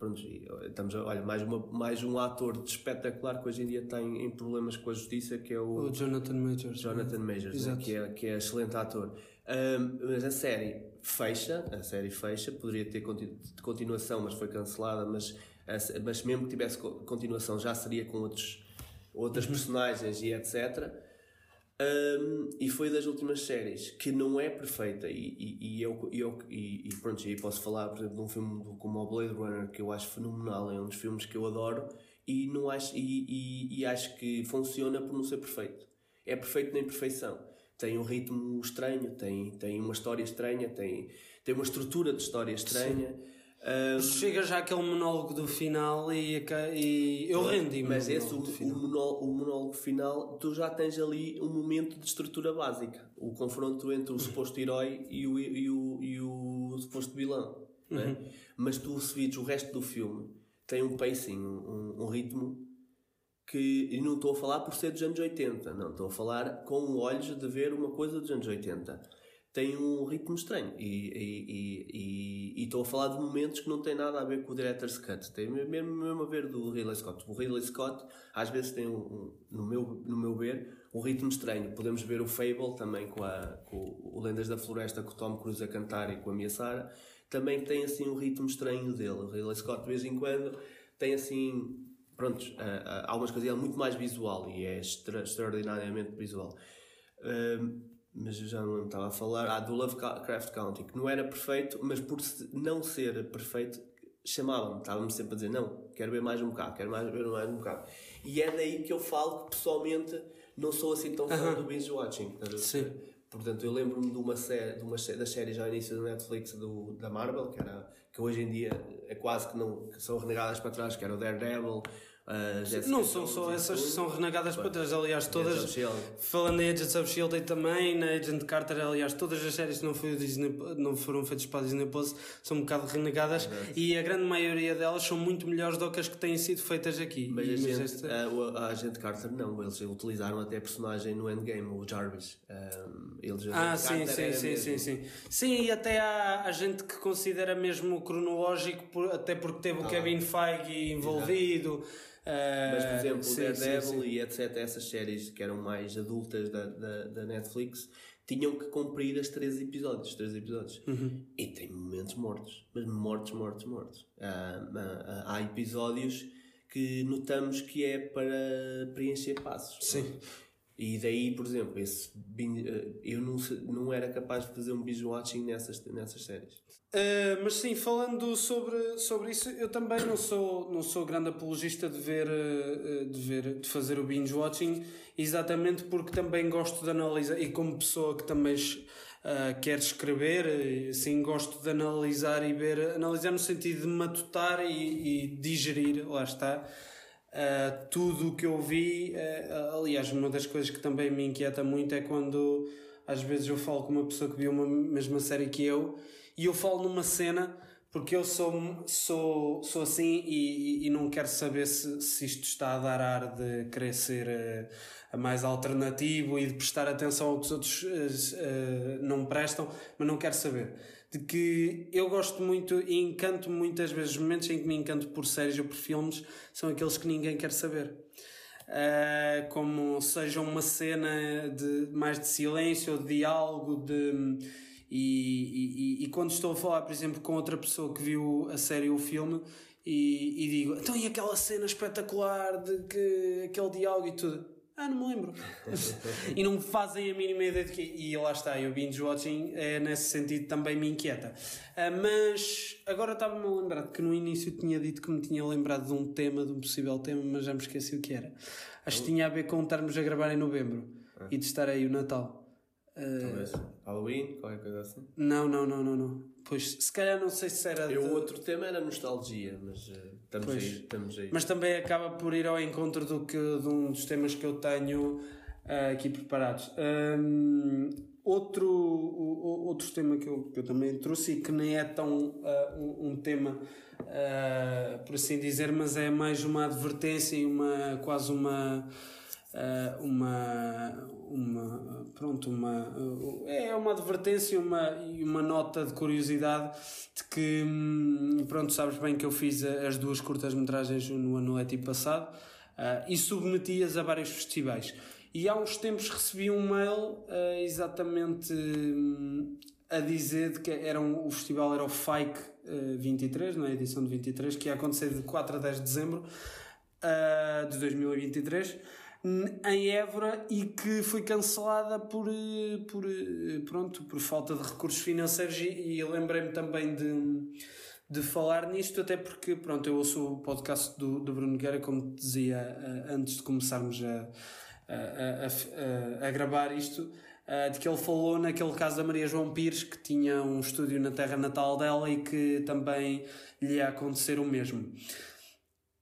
pronto, estamos a- olha, mais, uma, mais um ator espetacular que hoje em dia tem em problemas com a justiça que é O Jonathan Majors. Jonathan Majors, né, que, é, que é excelente ator. Ahm, mas a série fecha, a série fecha, poderia ter conti- continuação, mas foi cancelada, mas, mas mesmo que tivesse co- continuação já seria com outros, outras Uhum. personagens e etc. Ahm, e foi das últimas séries que não é perfeita e, e, e eu, eu e, e pronto, e posso falar por exemplo de um filme do- como o Blade Runner que eu acho fenomenal, é um dos filmes que eu adoro e, não acho, e, e, acho que funciona por não ser perfeito. É perfeito na imperfeição. Tem um ritmo estranho tem, tem uma história estranha tem, tem uma estrutura de história estranha Ahm, Chega já aquele monólogo do final e, e eu rendi-me. Mas esse, o, o, final. monólogo, o monólogo final, tu já tens ali um momento de estrutura básica. O confronto entre o suposto herói e o, e o, e o suposto vilão. é? Mas tu, se vires o resto do filme, tem um pacing, um, um ritmo que. E não estou a falar por ser dos anos 80, não. Estou a falar com olhos de ver uma coisa dos anos 80. Tem um ritmo estranho e estou a falar de momentos que não têm nada a ver com o Director's Cut. Tem mesmo, mesmo a ver do Ridley Scott. O Ridley Scott às vezes tem, um, um- no, meu, no meu ver, um ritmo estranho. Podemos ver o Fable também com, a, com o Lendas da Floresta com o Tom Cruise a cantar e com a Mia Sara. Também tem assim um ritmo estranho dele. O Ridley Scott de vez em quando tem assim pronto, há algumas coisas, é muito mais visual e é extra- extraordinariamente visual. Ahm, mas eu já não estava a falar. Ah, do Lovecraft County, que não era perfeito, mas por não ser perfeito, chamava-me, estava-me sempre a dizer: Não, quero ver mais um bocado, quero mais, ver mais um bocado. E é daí que eu falo que pessoalmente não sou assim tão fã do binge watching. Sim. Portanto, eu lembro-me de uma série, de uma das séries ao início da Netflix do, da Marvel, que, era, que hoje em dia é quase que não que são renegadas para trás, que era o Daredevil, a Jessica Não são Jones só e essas que tudo. são renegadas para trás, aliás, todas. Falando em Agents of Shield aí também, na Agent Carter, aliás, todas as séries que não, foi Disney, não foram feitas para a Disney Plus são um bocado renegadas e a grande maioria delas são muito melhores do que as que têm sido feitas aqui. Mas E- a gente, esta- a, o- a Agente Carter não, eles utilizaram até a personagem no Endgame, o Jarvis. Um, eles, Ah, sim, sim, sim, mesmo- sim, sim. Sim, e até há, há gente que considera mesmo cronológico, por- até porque teve o Kevin Feige envolvido. ah, Mas, por exemplo, sim, o Daredevil sim, sim. e etc., essas séries que eram mais adultas da, da, da Netflix, tinham que cumprir as três episódios, os três episódios. Uhum. E tem momentos mortos, mas mortos, mortos, mortos. Ah, ah, há episódios que notamos que é para preencher passos. Sim. E daí, por exemplo, esse, eh, eu não, não era capaz de fazer um binge watching nessas, nessas séries. Uh, mas sim, falando sobre, sobre isso, eu também não sou, não sou grande apologista de ver, uh, de ver, de fazer o binge watching, exatamente porque também gosto de analisar, e como pessoa que também uh, quer escrever, eh, sim, gosto de analisar e ver, analisar no sentido de matutar e, e digerir, lá está. Uh, tudo o que eu vi, uh, aliás, uma das coisas que também me inquieta muito é quando às vezes eu falo com uma pessoa que viu uma mesma série que eu e eu falo numa cena porque eu sou, sou, sou assim e, e- não quero saber se, se isto está a dar ar de querer ser uh, a mais alternativo e de prestar atenção ao que os outros uh, uh, não prestam, mas não quero saber. De que eu gosto muito e encanto muitas vezes, os momentos em que me encanto por séries ou por filmes são aqueles que ninguém quer saber. Uh, como seja uma cena de mais de silêncio de diálogo de e, e, e quando estou a falar por exemplo com outra pessoa que viu a série ou o filme e, e digo então e aquela cena espetacular de que aquele diálogo e tudo ah não me lembro. E não me fazem a mínima ideia de que e lá está e o binge watching é, nesse sentido também me inquieta. Ah, mas agora estava-me a lembrar que no início tinha dito que me tinha lembrado de um tema de um possível tema mas já me esqueci o que era. Acho que tinha a ver com estarmos a gravar em novembro e de estar aí o Natal. Ah, Talvez Halloween, qualquer coisa assim. não, não, não, não, não. Pois, se calhar não sei se era. E de- o outro tema era nostalgia, mas eh, estamos Pois. aí. Estamos aí. Mas também acaba por ir ao encontro do que, de um dos temas que eu tenho ah, aqui preparados. Hum, outro, o, o- outro tema que eu, que eu também trouxe e que nem é tão ah, um, um tema, por assim dizer, mas é mais uma advertência e uma, quase uma. Ah, uma, uma pronto uma é uma advertência uma, e uma nota de curiosidade de que hum, pronto sabes bem que eu fiz as duas curtas metragens no ano letivo passado ah, e submeti-as a vários festivais. E há uns tempos recebi um mail ah, exatamente hum, a dizer de que era um, o festival era o FIKE ah, 23, na edição de 23 que ia acontecer de 4 a 10 de dezembro de 2023 n- em Évora e que foi cancelada por, eh, por, eh, pronto, por falta de recursos financeiros e, e lembrei-me também de, de falar nisto até porque pronto, eu ouço o podcast do, do Bruno Guerra como te dizia eh, antes de começarmos a, a, a, a- gravar isto de que ele falou naquele caso da Maria João Pires que tinha um estúdio na terra natal dela e que também lhe ia acontecer o mesmo.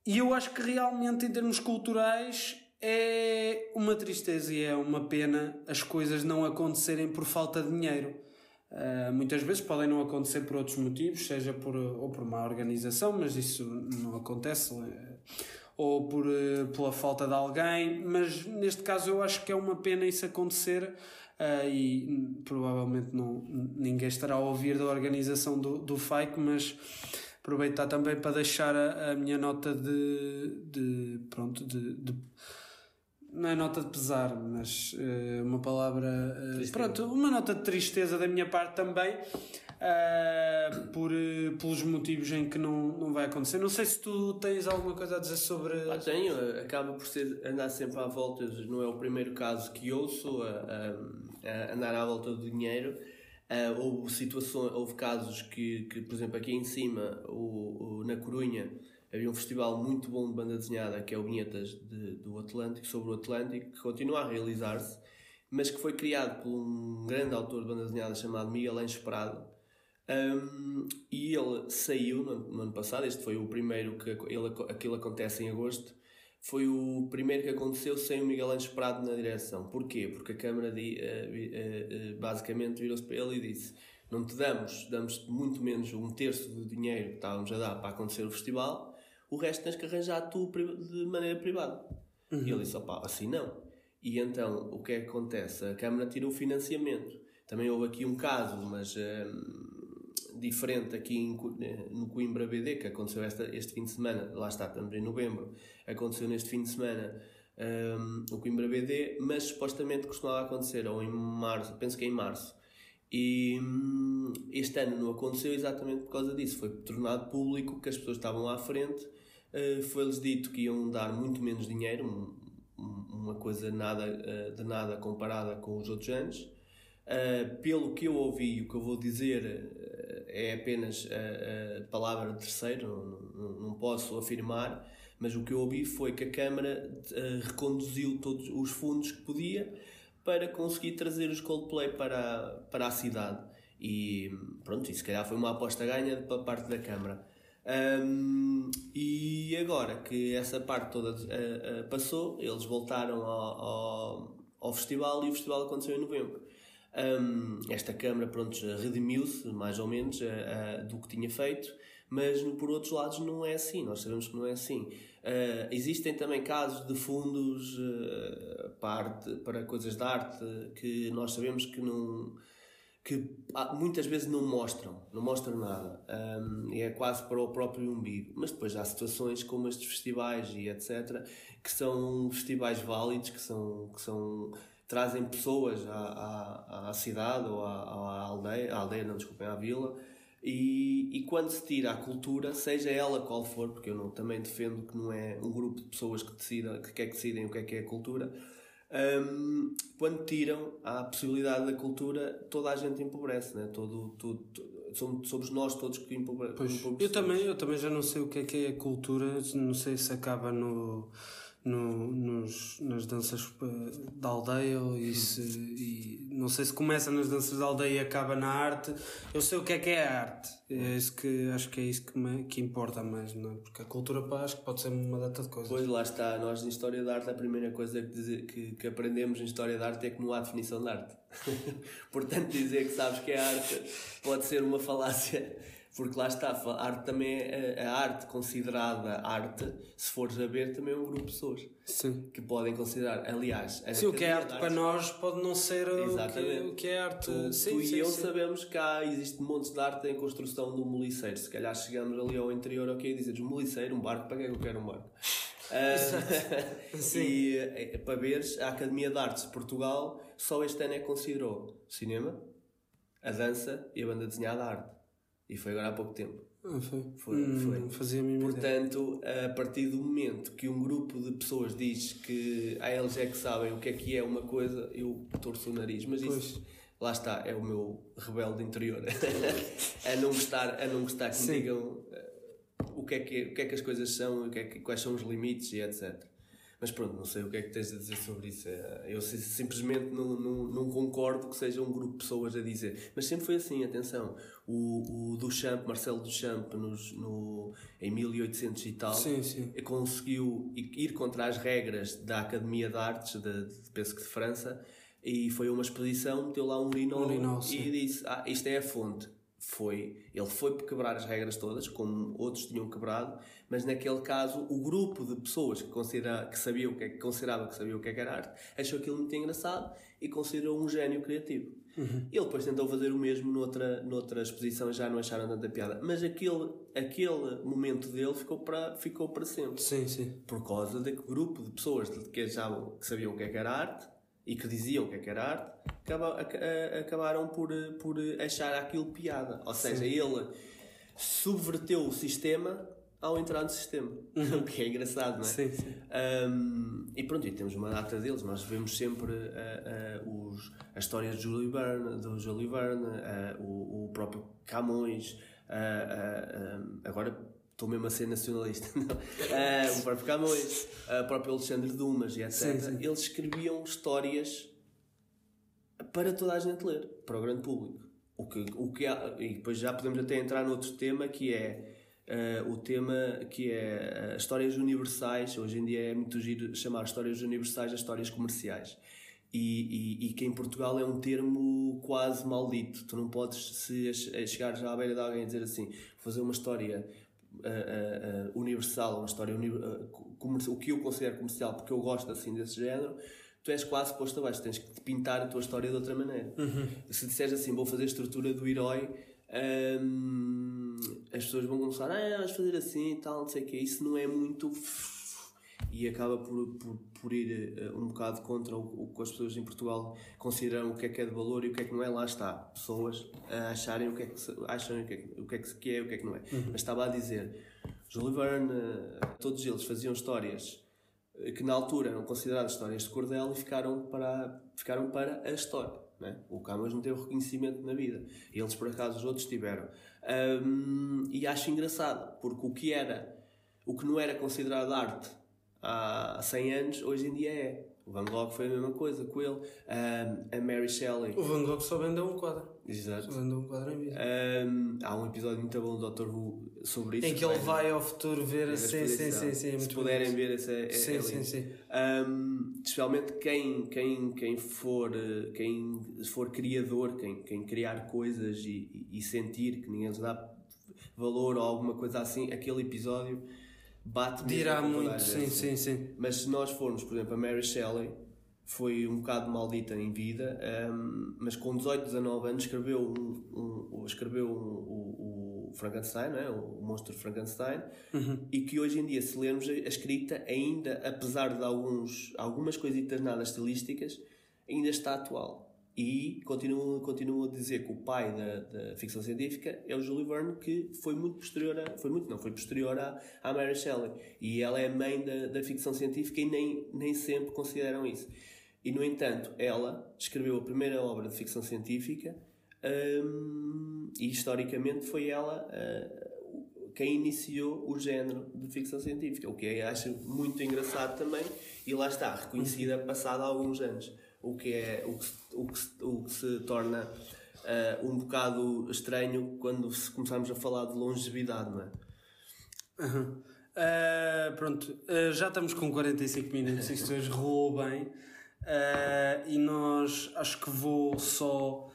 E eu acho que realmente, em termos culturais, é uma tristeza e é uma pena as coisas não acontecerem por falta de dinheiro. Ah, muitas vezes podem não acontecer por outros motivos, seja por, ou por má organização, mas isso não acontece, eh, ou por, eh, pela falta de alguém, mas neste caso eu acho que é uma pena isso acontecer ah, e provavelmente não, ninguém estará a ouvir da organização do, do FAIC, mas aproveitar também para deixar a, a minha nota de, de pronto de, de- não é nota de pesar mas eh, uma palavra Tristeza. pronto uma nota de tristeza da minha parte também eh, por pelos motivos em que não, não vai acontecer não sei se tu tens alguma coisa a dizer sobre Ah, tenho, acaba por ser andar sempre à volta, não é o primeiro caso que ouço a, a- a andar à volta do dinheiro. Houve situações, houve casos que, que, por exemplo, aqui em cima, o, o- na Corunha, havia um festival muito bom de banda desenhada que é o Vinhetas de- do Atlântico, sobre o Atlântico, que continua a realizar-se, mas que foi criado por um grande autor de banda desenhada chamado Miguel Anjo Prado. Um, e ele saiu no, no ano passado, este foi o primeiro que ele, aquilo acontece em agosto, foi o primeiro que aconteceu sem o Miguel Anjo Prado na direção. Porquê? Porque a Câmara de, uh, uh, uh, basicamente virou-se para ele e disse: Não te damos, damos muito menos um terço do dinheiro que estávamos a dar para acontecer o festival, o resto tens que arranjar tu de maneira privada. Uhum. E ele disse: Opá, assim não. E então o que é que acontece? A Câmara tirou o financiamento. Também houve aqui um caso, mas diferente aqui em, no Coimbra BD, que aconteceu esta, este fim de semana, lá está, estamos em novembro, aconteceu neste fim de semana um, o Coimbra BD, mas supostamente costumava acontecer ou em março, penso que é em março. E hum, este ano não aconteceu exatamente por causa disso. Foi tornado público que as pessoas estavam à frente, uh, foi-lhes dito que iam dar muito menos dinheiro, um, uma coisa nada, uh, de nada comparada com os outros anos. Uh, pelo que eu ouvi, o que eu vou dizer é apenas a, palavra de terceiro, não, posso afirmar, mas o que eu ouvi foi que a Câmara reconduziu todos os fundos que podia para conseguir trazer os Coldplay para, para a cidade. E pronto, isso se calhar foi uma aposta ganha da parte da Câmara. Um, e agora que essa parte toda passou, eles voltaram ao, ao, ao festival e o festival aconteceu em novembro. Um, esta Câmara, pronto, redimiu-se, mais ou menos, uh, uh, do que tinha feito, mas por outros lados não é assim, nós sabemos que não é assim. Uh, existem também casos de fundos para, arte, para coisas de arte que nós sabemos que não que muitas vezes não mostram, não mostram nada, um, e é quase para o próprio umbigo. Mas depois há situações como estes festivais e etc, que são festivais válidos, que são, que são trazem pessoas à, à, à cidade ou à, à, aldeia, à aldeia, não desculpem, à vila, e, e quando se tira a cultura, seja ela qual for, porque eu não, também defendo que não é um grupo de pessoas que decidam, que quer que decidem o que é que é a cultura, um, quando tiram a possibilidade da cultura, toda a gente empobrece, né? todo, todo, todo somos nós todos que empobrecemos. Eu também, eu também já não sei o que é que é a cultura, não sei se acaba no no, nos, nas danças eh, da aldeia e, se, e não sei se começa nas danças da aldeia e acaba na arte. Eu sei o que é que é a arte. É isso que acho que é isso que, me, que importa mais, não é? Porque a cultura pá, acho que pode ser uma data de coisas. Pois lá está, nós em História da Arte a primeira coisa que, dizer, que, que aprendemos em História da Arte é que não há definição de arte. Portanto, dizer que sabes que é arte pode ser uma falácia porque lá está, a arte também é a arte considerada arte, se fores a ver, também é um grupo de pessoas Sim. que podem considerar. Aliás, sim, o que é arte, para nós pode não ser Exatamente. o que, o que é arte. Tu, sim, tu sim, e eu sim. sabemos que há, existe montes de arte em construção do moliceiro. Se calhar chegamos ali ao interior, ok, dizes moliceiro, um barco, para que é que eu quero um barco? Uh, e eh, para veres, a Academia de Artes de Portugal só este ano é que considerou cinema, a dança e a banda desenhada arte. E foi agora há pouco tempo. Ah, foi? Foi, hum, foi. Fazia -me Portanto, a partir do momento que um grupo de pessoas diz que a eles é que sabem o que é que é uma coisa, eu torço o nariz. Mas pois. isso, lá está, é o meu rebelde interior. a, não gostar, a não gostar que Sim. me digam eh, o que, é que, o que é que as coisas são, o que é que, quais são os limites e etc. Mas pronto, não sei o que é que tens a dizer sobre isso. É, eu simplesmente não, não, não concordo que seja um grupo de pessoas a dizer. Mas sempre foi assim, atenção. O, o Duchamp, Marcelo Duchamp, nos, no, em 1800 e tal, sim, sim. conseguiu ir contra as regras da Academia de Artes, de, de, penso que de França, e foi a uma exposição, meteu lá um urinol, um urinol e disse: Ah, isto é a fonte foi, ele foi por quebrar as regras todas, como outros tinham quebrado, mas naquele caso o grupo de pessoas que, considera, que, sabia o que, é, que considerava que sabia o que, é que era arte achou aquilo muito engraçado e considerou um gênio criativo. Uhum. Ele depois tentou fazer o mesmo noutra, noutra exposição já não acharam tanta piada. Mas aquele, aquele momento dele ficou para, ficou para sempre. Sim, sim. Por causa daquele grupo de pessoas que, achavam, que sabiam o que, é que era arte e que diziam que, é que era arte, acabaram por, por achar aquilo piada. Ou seja, Sim. ele subverteu o sistema ao entrar no sistema. Uhum. O que é engraçado, não é? Sim, sim. Um, e pronto, e temos uma data deles. Nós vemos sempre uh, uh, os, as histórias de Júlio Verne, do Júlio Verne, uh, o, o próprio Camões. agora estou mesmo a ser nacionalista. uh, o próprio Camões, uh, o próprio Alexandre Dumas e etc. Sim, sim. Eles escreviam histórias para toda a gente ler, para o grande público. O que, o que há, e depois já podemos até entrar noutro tema que é uh, o tema que é uh, histórias universais. Hoje em dia é muito giro chamar histórias universais as histórias comerciais. E, e, e, que em Portugal é um termo quase maldito. Tu não podes, se chegares à beira de alguém e dizer assim, fazer uma história uh, uh, universal, uma história o que eu considero comercial, porque eu gosto assim desse género, tu és quase posto abaixo, tens que pintar a tua história de outra maneira. Uhum. Se disseres assim, vou fazer a estrutura do herói, um, as pessoas vão começar, ah, vais fazer assim e tal, não sei o que, isso não é muito e acaba por, por, por ir uh, um bocado contra o, o, que as pessoas em Portugal consideram o que é que é de valor e o que é que não é. Lá está, pessoas a acharem o que é que, se, acham o que é que, o que, é que é e o que é que não é. Uhum. Mas estava a dizer, Jules Verne, uh, todos eles faziam histórias uh, que na altura eram consideradas histórias de cordel e ficaram para, ficaram para a história. Né? O Camas não teve reconhecimento na vida. Eles, por acaso, os outros tiveram. Um, e acho engraçado, porque o que era, o que não era considerado arte há 100 anos, hoje em dia é. O Van Gogh foi a mesma coisa com ele. Um, a Mary Shelley. O Van Gogh só vendeu um quadro. Exato. Só vendeu um quadro em vida. Um, há um episódio muito bom do Dr. Who sobre isso. Em que ele vai ao futuro ver. Sim, sim, sim, sim. Se puderem ver, esse é, é Sim, é sim, sim. Um, especialmente quem, quem, quem, for, quem for criador, quem, quem criar coisas e, e sentir que ninguém lhes dá valor ou alguma coisa assim, aquele episódio bate Dirá muito, sim, sim, sim. Mas se nós formos, por exemplo, a Mary Shelley, foi um bocado maldita em vida, um, mas com 18, 19 anos escreveu, um, um escreveu o, o, Frankenstein, é? o monstro Frankenstein, uhum. e que hoje em dia, se lermos a escrita, ainda, apesar de alguns, algumas coisitas nada estilísticas, ainda está atual. E continuo, continuo a dizer que o pai da, da ficção científica é o Julie Verne, que foi muito posterior a, foi muito, não, foi posterior à, à Mary Shelley. E ela é a mãe da, da ficção científica e nem, nem sempre consideram isso. E, no entanto, ela escreveu a primeira obra de ficção científica um, e, historicamente, foi ela uh, quem iniciou o género de ficção científica, o que acho muito engraçado também, e lá está, reconhecida passado alguns anos o que, é, o que, o que, o que se torna uh, um bocado estranho quando começamos a falar de longevidade, não é? Uhum. Uh, pronto, uh, já estamos com 45 minutos, isto hoje rolou bem. e nós acho que vou só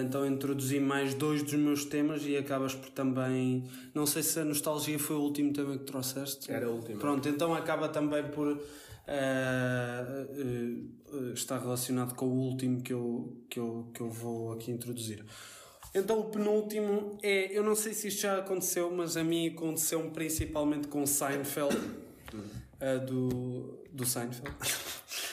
então introduzir mais dois dos meus temas e acabas por também. Não sei se a nostalgia foi o último tema que trouxeste. Era o último. Pronto, então acaba também por uh, está relacionado com o último que eu, que, eu, que eu vou aqui introduzir. Então, o penúltimo é. Eu não sei se isto já aconteceu, mas a mim aconteceu principalmente com Seinfeld. Uh, do, do Seinfeld.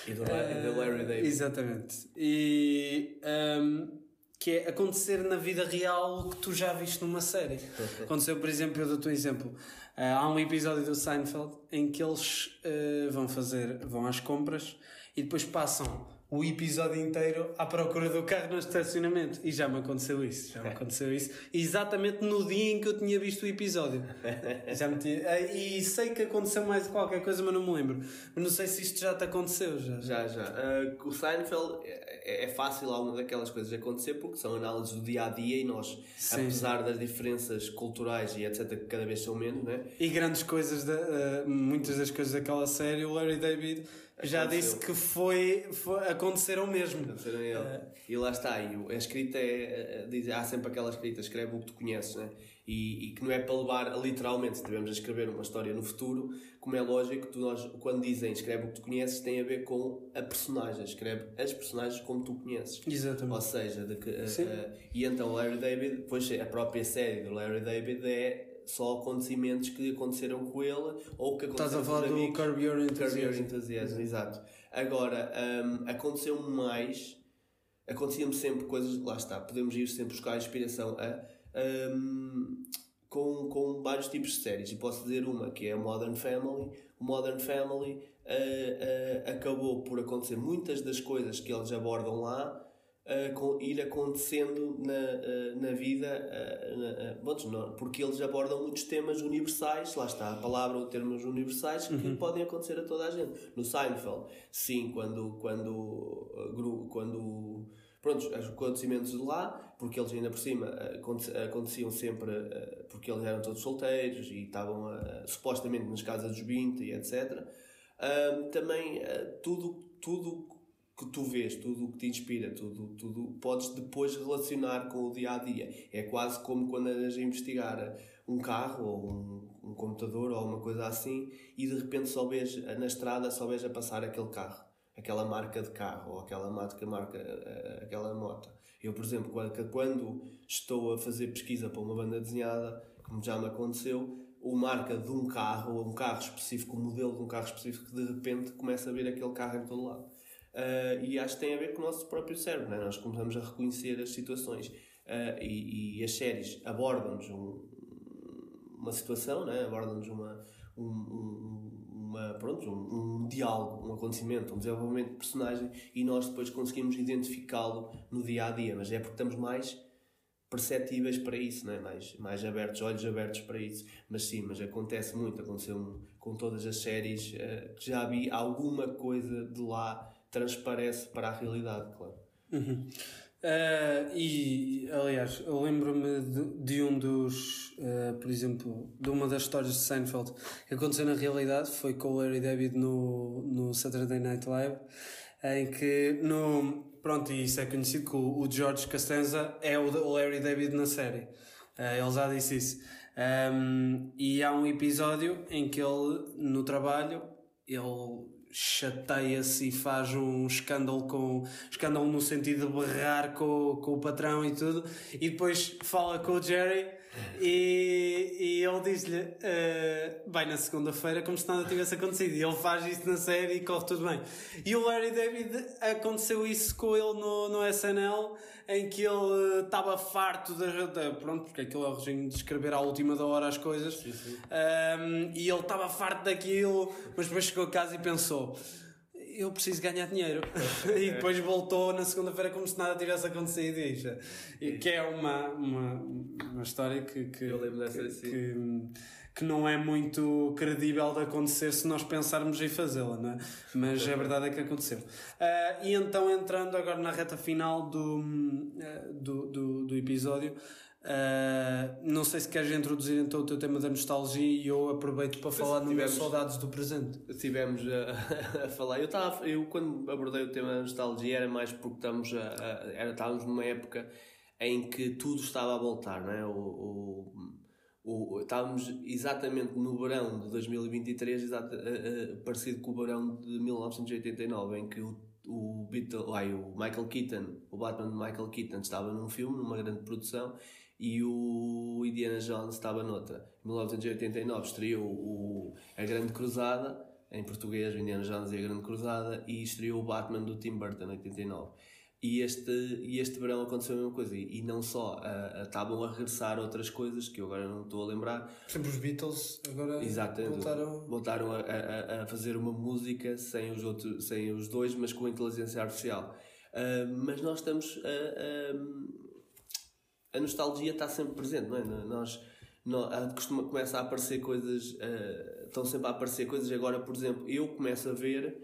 E do, uh, Larry David. Exatamente. E. Um, ehm, que é acontecer na vida real o que tu já viste numa série. Aconteceu, por exemplo, eu dou-te um exemplo. Uh, há um episódio do Seinfeld em que eles vão fazer, vão às compras e depois passam o episódio inteiro à procura do carro no estacionamento. E já me aconteceu isso. Já me aconteceu isso. Exatamente no dia em que eu tinha visto o episódio. já me tinha... Eh, e sei que aconteceu mais qualquer coisa, mas não me lembro. Mas não sei se isto já te aconteceu. Já, já. já. Uh, o Seinfeld é, é fácil alguma daquelas coisas acontecer porque são análises do dia a dia e nós, Sim. apesar das diferenças culturais e etc., que cada vez são menos, né? E grandes coisas, de, uh, muitas das coisas daquela série, o Larry David já disse que foi, foi aconteceram mesmo. Aconteceram ele. Uh, e lá está, e a escrita é, diz, há sempre aquela escrita, escreve o que tu conheces, né? E, e, que não é para levar literalmente, se tivemos a escrever uma história no futuro, como é lógico, tu, nós, quando dizem escreve o que tu conheces, tem a ver com a personagem, escreve as personagens como tu conheces. Exatamente. Ou seja, de que, uh, e então Larry David, pois a própria série do Larry David é só acontecimentos que aconteceram com ele ou que aconteceram Estás a falar do Curb Your Enthusiasm. Enthusiasm, exato. Agora, um, aconteceu mais, aconteciam sempre coisas, lá está, podemos ir sempre buscar inspiração a, um, com, com vários tipos de séries. E posso dizer uma que é Modern Family. O Modern Family uh, uh, acabou por acontecer muitas das coisas que eles abordam lá uh, ir acontecendo na, uh, na vida, uh, na, porque eles abordam muitos temas universais, lá está a palavra ou termos universais que uhum. podem acontecer a toda a gente. No Seinfeld, sim, quando, quando, quando pronto, os acontecimentos de lá, porque eles ainda por cima aconte- aconteciam sempre porque eles eram todos solteiros e estavam supostamente nas casas dos 20 e etc. Também tudo, tudo que tu vês, tudo o que te inspira, tudo, tudo podes depois relacionar com o dia a dia. É quase como quando andas a investigar um carro ou um, um computador ou uma coisa assim e de repente só vês na estrada, só vês a passar aquele carro, aquela marca de carro ou aquela marca, marca eh, aquela moto. Eu, por exemplo, quando, quando estou a fazer pesquisa para uma banda desenhada, como já me aconteceu, o marca de um carro, ou um carro específico, o modelo de um carro específico, que de repente começa a ver aquele carro em todo lado. Ah, e acho que tem a ver com o nosso próprio cérebro, né? nós começamos a reconhecer as situações Ah, e, e as séries abordam-nos um- uma situação, né? abordam-nos uma, um, um- uma, pronto, um, um diálogo, um acontecimento, um desenvolvimento de personagem e nós depois conseguimos identificá-lo no dia a dia, mas é porque estamos mais perceptíveis para isso, né? mais, mais abertos, olhos abertos para isso. Mas sim, mas acontece muito, aconteceu com todas as séries eh, que já vi, alguma coisa de lá transparece para a realidade, claro. Uh, e, aliás, eu lembro-me de, de um dos, uh, por exemplo, de uma das histórias de Seinfeld que aconteceu na realidade, foi com o Larry David no, no Saturday Night Live, em que, no, pronto, e isso é conhecido que o, o George Costanza é o, o Larry David na série. Uh, ele já disse isso. Um, e há um episódio em que ele, no trabalho, ele chateia-se e faz um escândalo com escândalo no sentido de berrar com, com o patrão e tudo e depois fala com o Jerry e, e ele diz-lhe eh, vai na segunda-feira como se nada tivesse acontecido. E ele faz isso na série e corre tudo bem. E o Larry David aconteceu isso com ele no, no SNL em que ele estava farto de, de, pronto, porque aquilo é o regime de escrever à última da hora as coisas. Um, e ele estava farto daquilo mas depois chegou a casa e pensou eu preciso ganhar dinheiro e depois voltou na segunda-feira como se nada tivesse acontecido e isto, e que é uma, uma, uma história que, que, que, que, que não é muito credível de acontecer se nós pensarmos em fazê-la, não é? Mas a verdade é que aconteceu. Ah, e então, entrando agora na reta final do, ah, do, do, do episódio, ah, não sei se queres introduzir então o teu tema da nostalgia e eu aproveito para falar no meu tivemos- saudades do presente. Estivemos a, a falar. Eu, estava, eu, quando abordei o tema da nostalgia, era mais porque estamos, a, a- era, estávamos numa época em que tudo estava a voltar, não é? O, o, o- estávamos exatamente no verão de 2023, exata, a- a- parecido com o verão de 1989, em que o, o, Beatle, ai, o Michael Keaton, o Batman de Michael Keaton, estava num filme, numa grande produção, e o Indiana Jones estava noutra. Em 1989 estreou o, a Grande Cruzada, em português, o Indiana Jones e a Grande Cruzada, e estreou o Batman do Tim Burton, em 89. E este, e este verão aconteceu a mesma coisa, e, e não só, estavam a regressar outras coisas que eu agora não estou a lembrar, Por exemplo, os Beatles agora Exatamente. voltaram. Voltaram a, a- a fazer uma música sem os, outros, sem os dois, mas com inteligência artificial. Ah, mas nós estamos. ah, a nostalgia está sempre presente, não é? Nós, nó- ah, costuma, começa a aparecer coisas. ah, estão sempre a aparecer coisas. Agora, por exemplo, eu começo a ver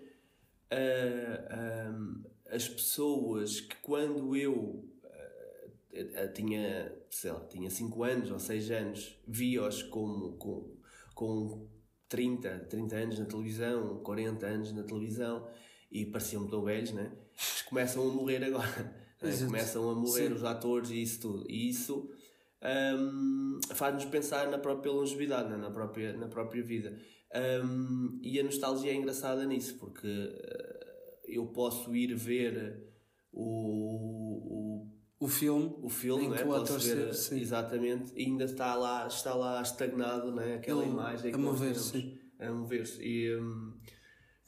ah, ah, as pessoas que quando eu eu tinha, sei lá, tinha 5 anos ou 6 anos, vi-os com, com, com 30, 30 anos na televisão, 40 anos na televisão e pareciam tão velhos, né? Começam a morrer agora. Exato. Começam a morrer Sim. os atores e isso tudo. E isso hum, faz-nos pensar na própria longevidade, né? na, própria, na própria vida. Hum, e a nostalgia é engraçada nisso, porque eh, eu posso ir ver o, o O filme, o filme, Em né? que o Posso ator ver, sim. exatamente, ainda está lá, está lá estagnado, né? aquela Ele imagem a mover-se, a mover-se. E hum,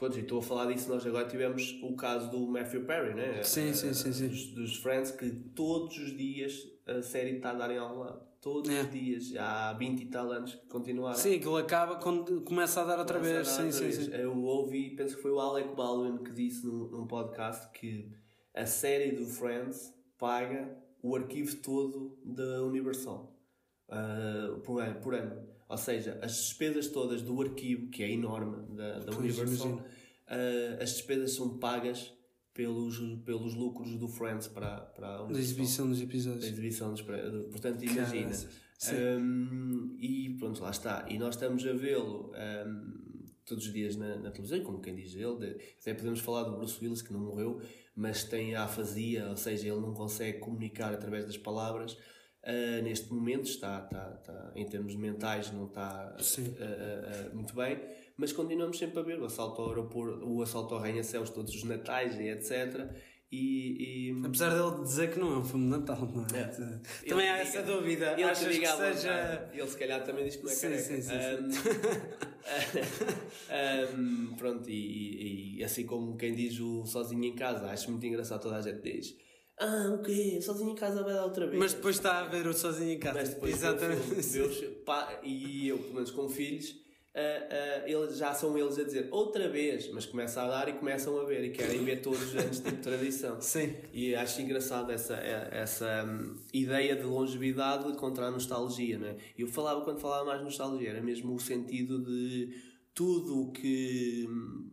pronto, e estou a falar disso, nós agora tivemos o caso do Matthew Perry, né? Sim, Eh, sim, sim, sim. Dos, dos Friends, que todos os dias a série está a dar em algum lado. Todos É. os dias, já há 20 e tal anos que continuaram. sim, aquilo acaba quando começa a dar outra Começa vez. dar Sim, outra sim, vez. sim. Eu ouvi, penso que foi o Alec Baldwin que disse num, num podcast que a série do Friends paga o arquivo todo da Universal ah, por, ano, por ano. Ou seja, as despesas todas do arquivo, que é enorme, da, da Pois, Universal, ah, as despesas são pagas pelos, pelos lucros do Friends para, para a Da exibição dos episódios. da exibição dos Portanto, imagina. Um, e pronto, lá está. E nós estamos a vê-lo um, todos os dias na, na televisão, como quem diz ele. de- até podemos falar do Bruce Willis, que não morreu, mas tem a afasia, ou seja, ele não consegue comunicar através das palavras. Uh, neste momento está, está, está, em termos mentais, não está Sim. uh, uh, muito bem, mas continuamos sempre a ver o assalto ao aeroporto, o assalto ao arranha-céus todos os natais e etc. E, e- Apesar dele dizer que não é um filme de Natal, não é? Ele Também há que essa dúvida. Ele Achas que seja. Ele se calhar também diz que não é Sim, careca. sim, sim, Ahm, ahm, pronto, e, e- e assim como quem diz o sozinho em casa, acho muito engraçado toda a gente diz Ah, o quê? Sozinho em casa vai dar outra vez. Mas depois está a ver o sozinho em casa. Mas depois Exatamente. vê os- pá, e eu, pelo menos com filhos, ah, ah, eles, já são eles a dizer outra vez, mas começa a dar e começam a ver e querem ver todos os anos tipo tradição. Sim. E acho engraçado essa, essa hum, ideia de longevidade contra a nostalgia, não é? Eu falava, quando falava mais nostalgia, era mesmo o sentido de tudo o que hum,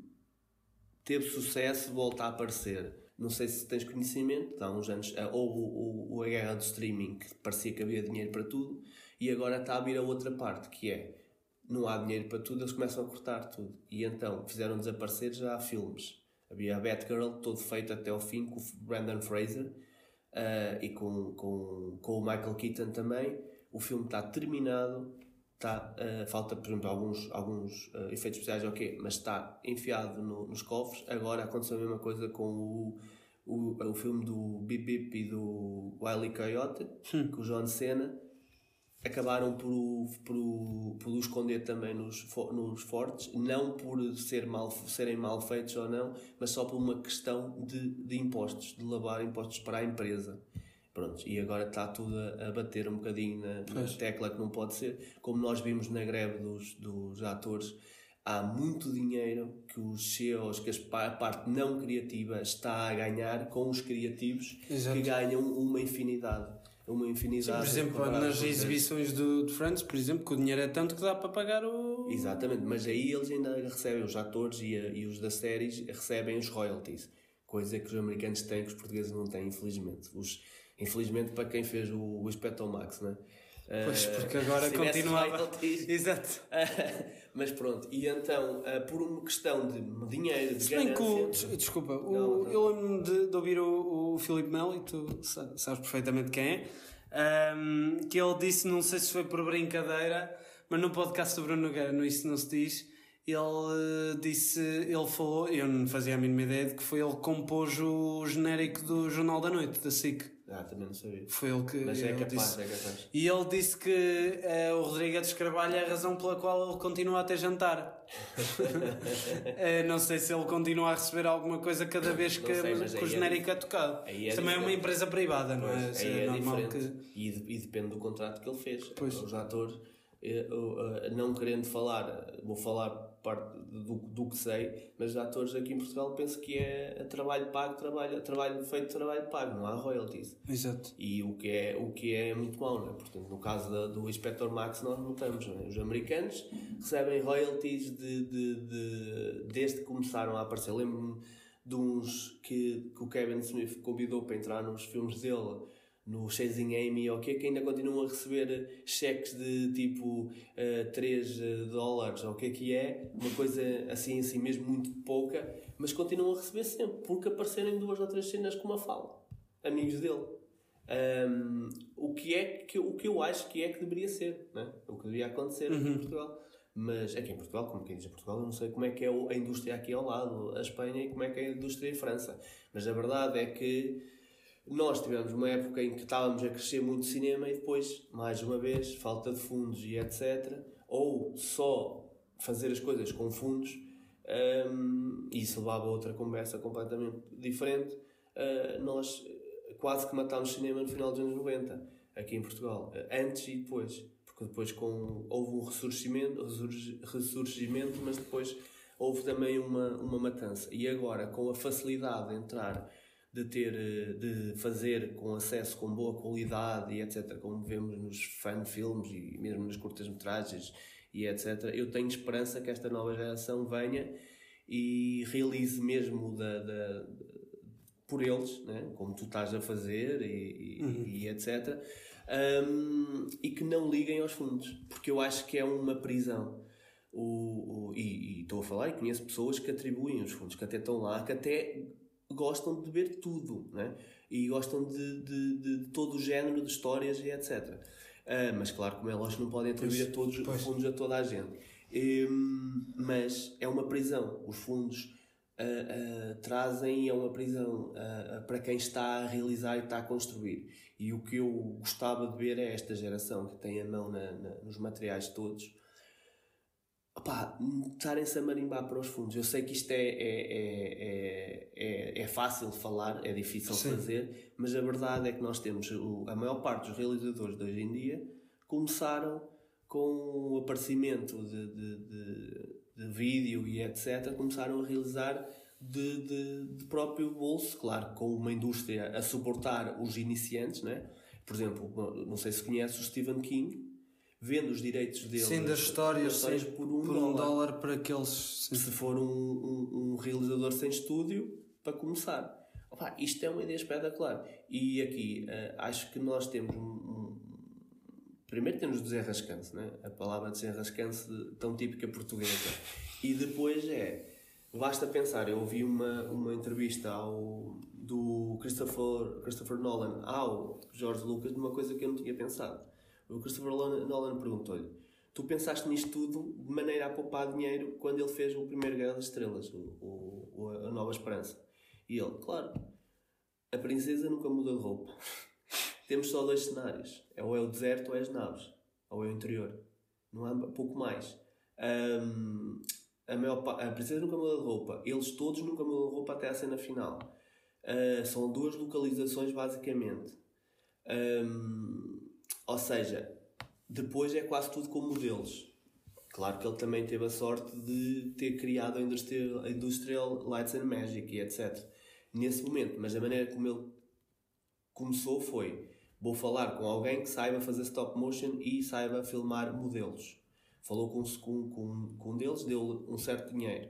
teve sucesso volta a aparecer. Não sei se tens conhecimento, há uns anos ah, houve o, o- a guerra do streaming, que parecia que havia dinheiro para tudo, e agora está a vir a outra parte, que é não há dinheiro para tudo, eles começam a cortar tudo. E então fizeram desaparecer já filmes. Havia a Batgirl, todo feito até ao fim, com o Brandon Fraser ah, e com, com, com o Michael Keaton também. O filme está terminado, está, ah, falta, por exemplo, alguns, alguns ah, efeitos especiais, ok, mas está enfiado no- nos cofres. Agora aconteceu a mesma coisa com o, o, o filme do Bip Bip e do Wiley Coyote, com o John Cena acabaram por, o- por, o- por o esconder também nos, nos fortes, não por ser mal, serem mal feitos ou não, mas só por uma questão de, de impostos, de lavar impostos para a empresa. Pronto, e agora está tudo a, a bater um bocadinho na, na tecla que não pode ser. Como nós vimos na greve dos, dos atores, há muito dinheiro que os CEOs, que a parte não criativa está a ganhar com os criativos Exato. que ganham uma infinidade. Uma infinidade. Por exemplo, nas exibições do, de Friends, por exemplo, que o dinheiro é tanto que dá para pagar o. Exatamente, mas aí eles ainda recebem, os atores e, a- e os das séries recebem os royalties, coisa que os americanos têm que os portugueses não têm, infelizmente. Os, infelizmente para quem fez o, o Inspector Max, não é? Pois, Eh, porque agora continuava. Exato. mas pronto, e então, eh, por uma questão de dinheiro, de Se bem que o, ganância... des- desculpa, o- Não, não. eu lembro-me de, de ouvir o, o Filipe Melo e tu sa- sabes perfeitamente quem é. ahm, que ele disse, não sei se foi por brincadeira, mas no podcast do Bruno Nogueira, no Isso Não Se Diz, ele disse, ele falou, eu não fazia a mínima ideia de que foi ele que compôs o genérico do Jornal da Noite, da SIC. Ah, também não sabia. Foi ele que Mas é capaz, disse. é capaz. E ele disse que eh, o Rodrigues Carvalho é a razão pela qual ele continua a ter jantar. Eh, não sei se ele continua a receber alguma coisa cada vez que, sei, que o é genérico é tocado. aí é também é uma empresa privada, não é? Pois, aí é, é normal que. E, de- e depende do contrato que ele fez. Pois. Os atores, eh, eh, não querendo falar, vou falar parte do, do que sei, mas atores aqui em Portugal penso que é trabalho pago, trabalho, trabalho feito, trabalho pago, não há royalties. Exato. E o que é, o que é muito mau, não é? Portanto, no caso da- do Inspector Max, nós notamos, não é? Os americanos recebem royalties de, de, de- desde que começaram a aparecer. Lembro-me de uns que, que o Kevin Smith convidou para entrar nos filmes dele, no Chasing Amy, ok, que ainda continuam a receber cheques de tipo 3 dólares, ou o que é que é, uma coisa assim, assim mesmo muito pouca, mas continuam a receber sempre, porque apareceram em duas ou três cenas com uma fala, amigos dele. Um, o, que é que, o que eu acho que é que deveria ser, né? o que deveria acontecer aqui em Portugal. Mas aqui em Portugal, como quem diz em Portugal, eu não sei como é que é o- a indústria aqui ao lado, a Espanha, e como é que é a indústria em França. Mas a verdade é que nós tivemos uma época em que estávamos a crescer muito cinema e depois, mais uma vez, falta de fundos e etc. Ou só fazer as coisas com fundos, um, isso levava a outra conversa completamente diferente. Uh, nós quase que matámos cinema no final dos anos 90, aqui em Portugal, uh, antes e depois. Porque depois com, houve um ressurgimento, ressurgi- ressurgimento, mas depois houve também uma, uma matança. E agora, com a facilidade de entrar de ter eh, de fazer com acesso com boa qualidade e etc como vemos nos fan filmes e mesmo nas curtas metragens e etc eu tenho esperança que esta nova geração venha e realize mesmo da, da- por eles, né? como tu estás a fazer e, e, Uhum. e etc. Um, e que não liguem aos fundos, porque eu acho que é uma prisão. O, o- e e estou a falar e conheço pessoas que atribuem os fundos, que até estão lá, que até gostam de ver tudo, né? e gostam de, de, de todo o género de histórias e etc. Ah, mas claro, como é lógico, não podem atribuir Pois, a todos pois. os fundos a toda a gente. Hum, mas é uma prisão. Os fundos ah, ah, trazem é uma prisão para quem está a realizar e está a construir. E o que eu gostava de ver é esta geração que tem a mão na- na- nos materiais todos opá, estarem-se a marimbar para os fundos. Eu sei que isto é, é, é, é, é, é fácil de falar, é difícil de fazer, mas a verdade é que nós temos a maior parte dos realizadores de hoje em dia começaram com o aparecimento de, de, de, de vídeo e etc. Começaram a realizar de, de, de próprio bolso, claro, com uma indústria a suportar os iniciantes, né? Por exemplo, não sei se conhece o Stephen King, vende os direitos dele Sim, das histórias, das sim, por um por dólar um dólar para aqueles. sim. se for um, um, um realizador sem estúdio, para começar. Opa, isto é uma ideia espetacular. E aqui, eh, acho que nós temos Primeiro temos desenrascante, né? a palavra desenrascante tão típica portuguesa. E depois é. Basta pensar, eu ouvi uma, uma entrevista ao, do Christopher, Christopher Nolan ao George Lucas de uma coisa que eu não tinha pensado. O Christopher Nolan perguntou-lhe: Tu pensaste nisto tudo de maneira a poupar dinheiro quando ele fez o primeiro Guerra das Estrelas, o, o- a Nova Esperança? E ele, claro, a princesa nunca muda de roupa. Temos só dois cenários: é ou é o deserto ou é as naves, ou é o interior. Não há pouco mais. Ahm, a, maior, a princesa nunca muda de roupa. Eles todos nunca mudam de roupa até a cena final. Ah, são duas localizações, basicamente. Ahm, ou seja, depois é quase tudo com modelos. Claro que ele também teve a sorte de ter criado a Industrial, a Industrial Lights and Magic e etc. Nesse momento, mas a maneira como ele começou foi: vou falar com alguém que saiba fazer stop motion e saiba filmar modelos. Falou com, com, com, com um deles, deu-lhe um certo dinheiro.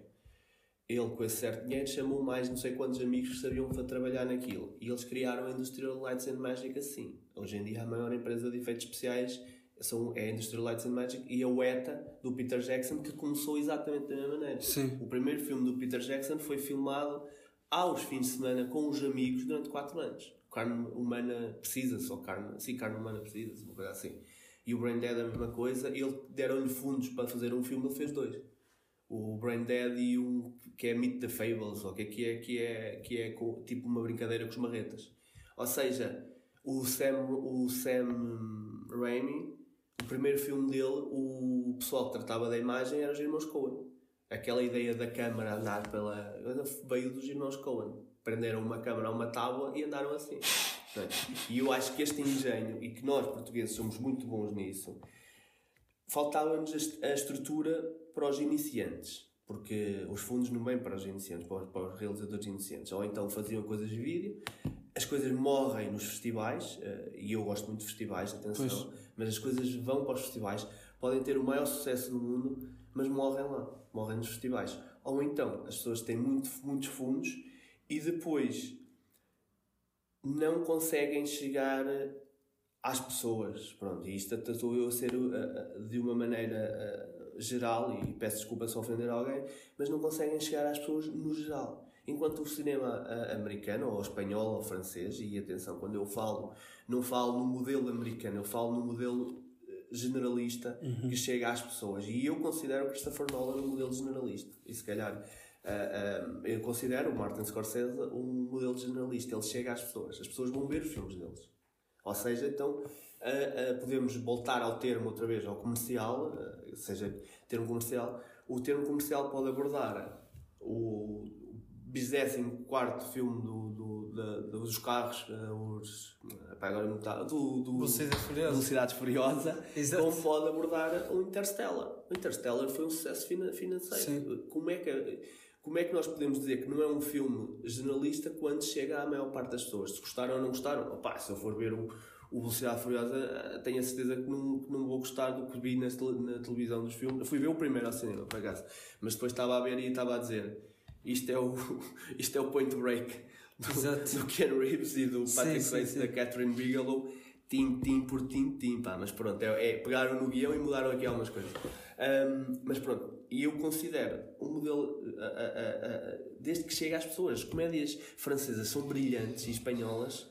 Ele, com esse certo dinheiro, chamou mais não sei quantos amigos que sabiam para trabalhar naquilo. E eles criaram a Industrial Lights and Magic assim. Hoje em dia, a maior empresa de efeitos especiais são, é a Industrial Lights and Magic e a UETA, do Peter Jackson, que começou exatamente da mesma maneira. Sim. O primeiro filme do Peter Jackson foi filmado aos fins de semana com os amigos durante 4 anos. Carne humana precisa-se, ou carne, sim, carne humana precisa-se, uma coisa assim. E o Brain Dead a mesma coisa. Ele deram-lhe fundos para fazer um filme, ele fez dois. O Brain Dead e um que é Meet the Fables, ou que é que é, que é, que é com- tipo uma brincadeira com os marretas. Ou seja, o Sam, o Sam Raimi, o primeiro filme dele, o pessoal que tratava da imagem era os irmãos Coen. Aquela ideia da câmara andar pela. veio dos irmãos Coen. Prenderam uma câmara a uma tábua e andaram assim. E eu acho que este engenho, e que nós portugueses somos muito bons nisso, faltava-nos a est- a estrutura para os iniciantes. Porque os fundos não vêm para os iniciantes, para os, para os realizadores iniciantes. Ou então faziam coisas de vídeo, as coisas morrem nos festivais, eh, e eu gosto muito de festivais, atenção, mas as coisas vão para os festivais, podem ter o maior sucesso do mundo, mas morrem lá, morrem nos festivais. Ou então as pessoas têm muito, muitos fundos e depois não conseguem chegar às pessoas. Pronto, e isto estou eu a ser uh, de uma maneira uh, geral, e peço desculpa se ofender alguém, mas não conseguem chegar às pessoas no geral. Enquanto o cinema uh, americano, ou espanhol, ou francês, e atenção, quando eu falo, não falo no modelo americano, eu falo no modelo uh, generalista que chega às pessoas. E eu considero Christopher Nolan um modelo generalista. E se calhar Uh, uh, eu considero o Martin Scorsese um modelo generalista. Ele chega às pessoas. As pessoas vão ver os filmes deles. Ou seja, então uh, uh, podemos voltar ao termo outra vez, ao comercial, uh, seja termo comercial. O termo comercial pode abordar o 24 filme do, do, da- dos carros, uh, os, epá, agora não está, do, do Velocidade Furiosa. Velocidade Furiosa, Exato. como pode abordar o Interstellar. O Interstellar foi um sucesso fina- financeiro. Sim. Como é que como é que nós podemos dizer que não é um filme generalista quando chega à maior parte das pessoas? Se gostaram ou não gostaram? Opá, se eu for ver o, o Velocidade Furiosa, eh, tenho a certeza que não, que não vou gostar do que vi na, na televisão dos filmes. Eu fui ver o primeiro ao cinema, por acaso. Mas depois estava a ver e estava a dizer isto é o, isto é o point break. do, Exato. do Ken Reeves e do Patrick Swayze da Catherine Bigelow, tim, por tim, pá, mas pronto, é, é, pegaram no guião e mudaram aqui algumas coisas. Ahm, mas pronto, e eu considero um modelo, a- a- a- desde que chega às pessoas, as comédias francesas são brilhantes e espanholas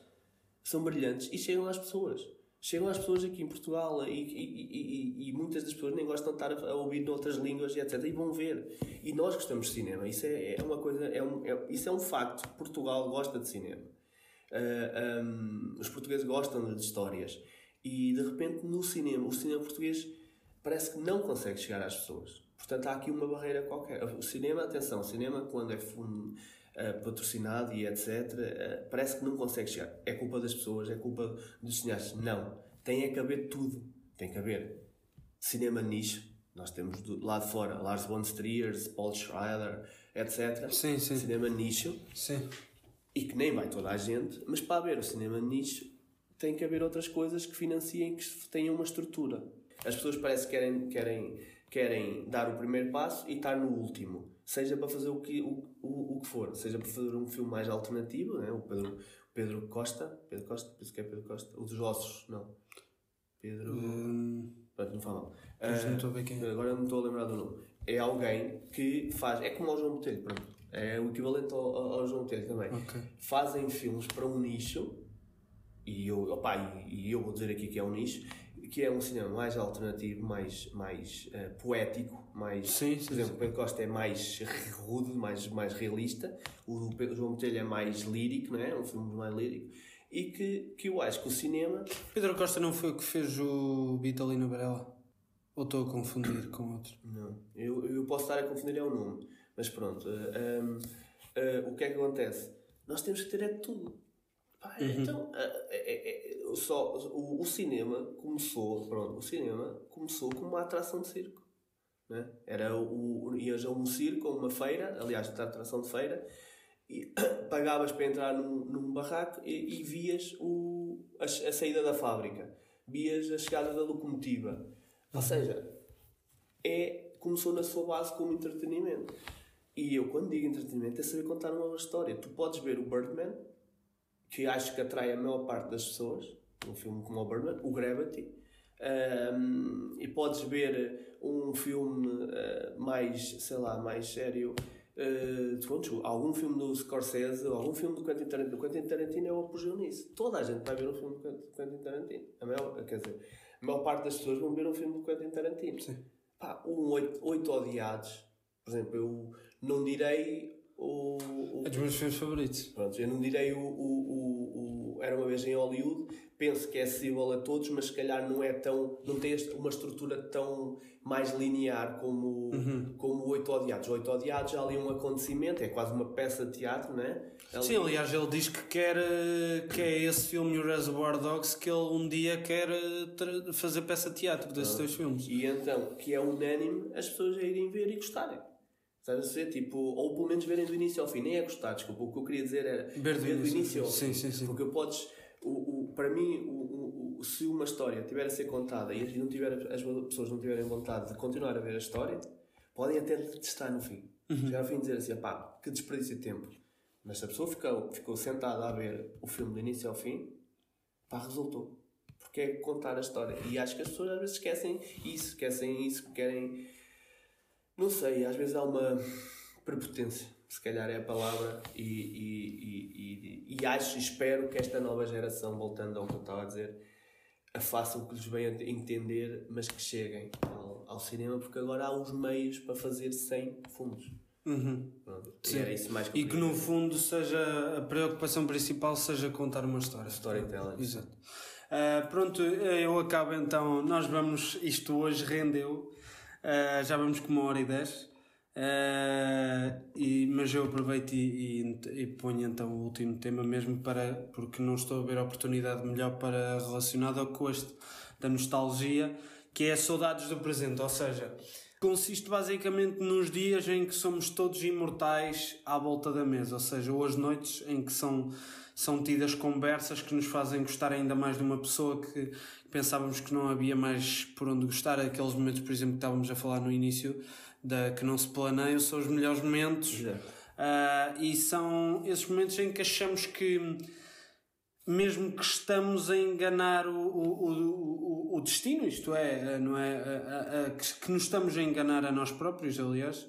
são brilhantes e chegam às pessoas. Chegam às pessoas aqui em Portugal e, e- e- e- muitas das pessoas nem gostam de estar a ouvir noutras línguas e etc. E vão ver. E nós gostamos de cinema. Isso é, é uma coisa, é um, é- isso é um facto. Portugal gosta de cinema. Ah, ahm, os portugueses gostam de histórias. E de repente no cinema, o cinema português parece que não consegue chegar às pessoas. Portanto, há aqui uma barreira qualquer. O cinema, atenção, o cinema, quando é fun- eh, patrocinado e etc., eh, parece que não consegue chegar. É culpa das pessoas, é culpa dos cineastas. Não. Tem é que haver tudo. Tem que haver cinema nicho. Nós temos do lado de fora Lars von Trier, Paul Schrader, etc. Sim, sim. Cinema nicho Sim. E que nem vai toda a gente, mas para haver o cinema nicho tem que haver outras coisas que financiem que tenham uma estrutura. As pessoas parece que querem, querem, querem dar o primeiro passo e estar no último, seja para fazer o que, o, o, o que for, seja para fazer um filme mais alternativo, né? o Pedro, Pedro Costa, Pedro Costa, penso que é Pedro Costa, o dos ossos, não. Pedro. Hum, Pronto, não fala mal. Mas não estou a ver quem é. Agora não estou a lembrar do nome. É alguém que faz. É como ao João Botelho, pronto. É o equivalente ao, ao- João Botelho também. Ok. Fazem filmes para um nicho, e eu, opa, e, eu vou dizer aqui que é um nicho, que é um cinema mais alternativo, mais, mais eh, poético, mais. Sim, sim, por exemplo, o Pedro Costa é mais rude, mais, mais realista, o Pedro- João Botelho é mais lírico, não é? Um filme mais lírico. E que, que eu acho que o cinema Pedro Costa não foi o que fez o Vitalino Varela? Ou estou a confundir com outro? Não, eu, eu posso estar a confundir é o nome, mas pronto. eh, um, eh, o que é que acontece? Nós temos que ter é tudo. Pá, Então, eh, eh, eh, só, o, o cinema começou, pronto, o cinema começou como uma atração de circo. Né? Era o, o, ias a um circo, uma feira, aliás, a atração de feira, e pagavas para entrar num, num barraco e, e vias o, a, a saída da fábrica, vias a chegada da locomotiva. Ou seja, é, começou na sua base como entretenimento. E eu, quando digo entretenimento, é saber contar uma história. Tu podes ver o Birdman, que acho que atrai a maior parte das pessoas, um filme como o Birdman, o Gravity, ahm, e podes ver um filme ah, mais, sei lá, mais sério, ah, pronto, algum filme do Scorsese, algum filme do Quentin Tarantino. O Quentin Tarantino é o apogeu nisso. Toda a gente vai ver um filme do Quentin Tarantino. A maior, quer dizer, a maior parte das pessoas vão ver um filme do Quentin Tarantino. Sim. Pá, um oito, oito odiados, por exemplo, eu não direi o, o- É dos meus filmes favoritos. Pronto, eu não direi o, o, o, Era uma vez em Hollywood, penso que é acessível a todos, mas se calhar não é tão. não tem uma estrutura tão mais linear como, como o Oito Odiados. O Oito Odiados há ali um acontecimento, é quase uma peça de teatro, não é? Ali- Sim, aliás, ele diz que quer que é esse filme o Reservoir Dogs que ele um dia quer eh, fazer peça de teatro desses dois filmes. E então, que é unânime as pessoas a irem ver e gostarem. Estás a ser? Tipo, ou pelo menos verem do início ao fim. Nem é gostar, desculpa. O que eu queria dizer era Ver do início ao fim. Sim, sim, sim. Porque podes. O, o, para mim, o, o, o- se uma história tiver a ser contada e não tiver, as pessoas não tiverem vontade de continuar a ver a história, podem até detestar no fim. Uhum. Chegar ao fim e dizer assim, pá, que desperdício de tempo. Mas se a pessoa ficou, ficou sentada a ver o filme do início ao fim, pá, resultou. Porque é contar a história. E acho que as pessoas às vezes esquecem isso, esquecem isso, querem. Não sei, às vezes há uma prepotência, se calhar é a palavra, e, e, e, e, e acho e espero que esta nova geração, voltando ao que eu estava a dizer, a faça o que lhes venha a entender, mas que cheguem ao, ao cinema, porque agora há os meios para fazer sem fundos. Uhum. E era isso mais que E que no fundo seja a preocupação principal seja contar uma história. Storytelling. Exato. Ah, pronto, eu acabo então. Nós vamos. Isto hoje rendeu. Ah, já vamos com uma hora e dez. Ah, e, mas eu aproveito e, e, e ponho então o último tema mesmo para. porque não estou a ver oportunidade melhor para relacionada com este da nostalgia, que é saudades do presente. Ou seja, consiste basicamente nos dias em que somos todos imortais à volta da mesa, ou seja, ou as noites em que são, são tidas conversas que nos fazem gostar ainda mais de uma pessoa que pensávamos que não havia mais por onde gostar. Aqueles momentos, por exemplo, que estávamos a falar no início, da que não se planeiam, são os melhores momentos. Ah, e são esses momentos em que achamos que, mesmo que estamos a enganar o, o, o, o destino, isto é, não é a- a- a- que, que nos estamos a enganar a nós próprios, aliás,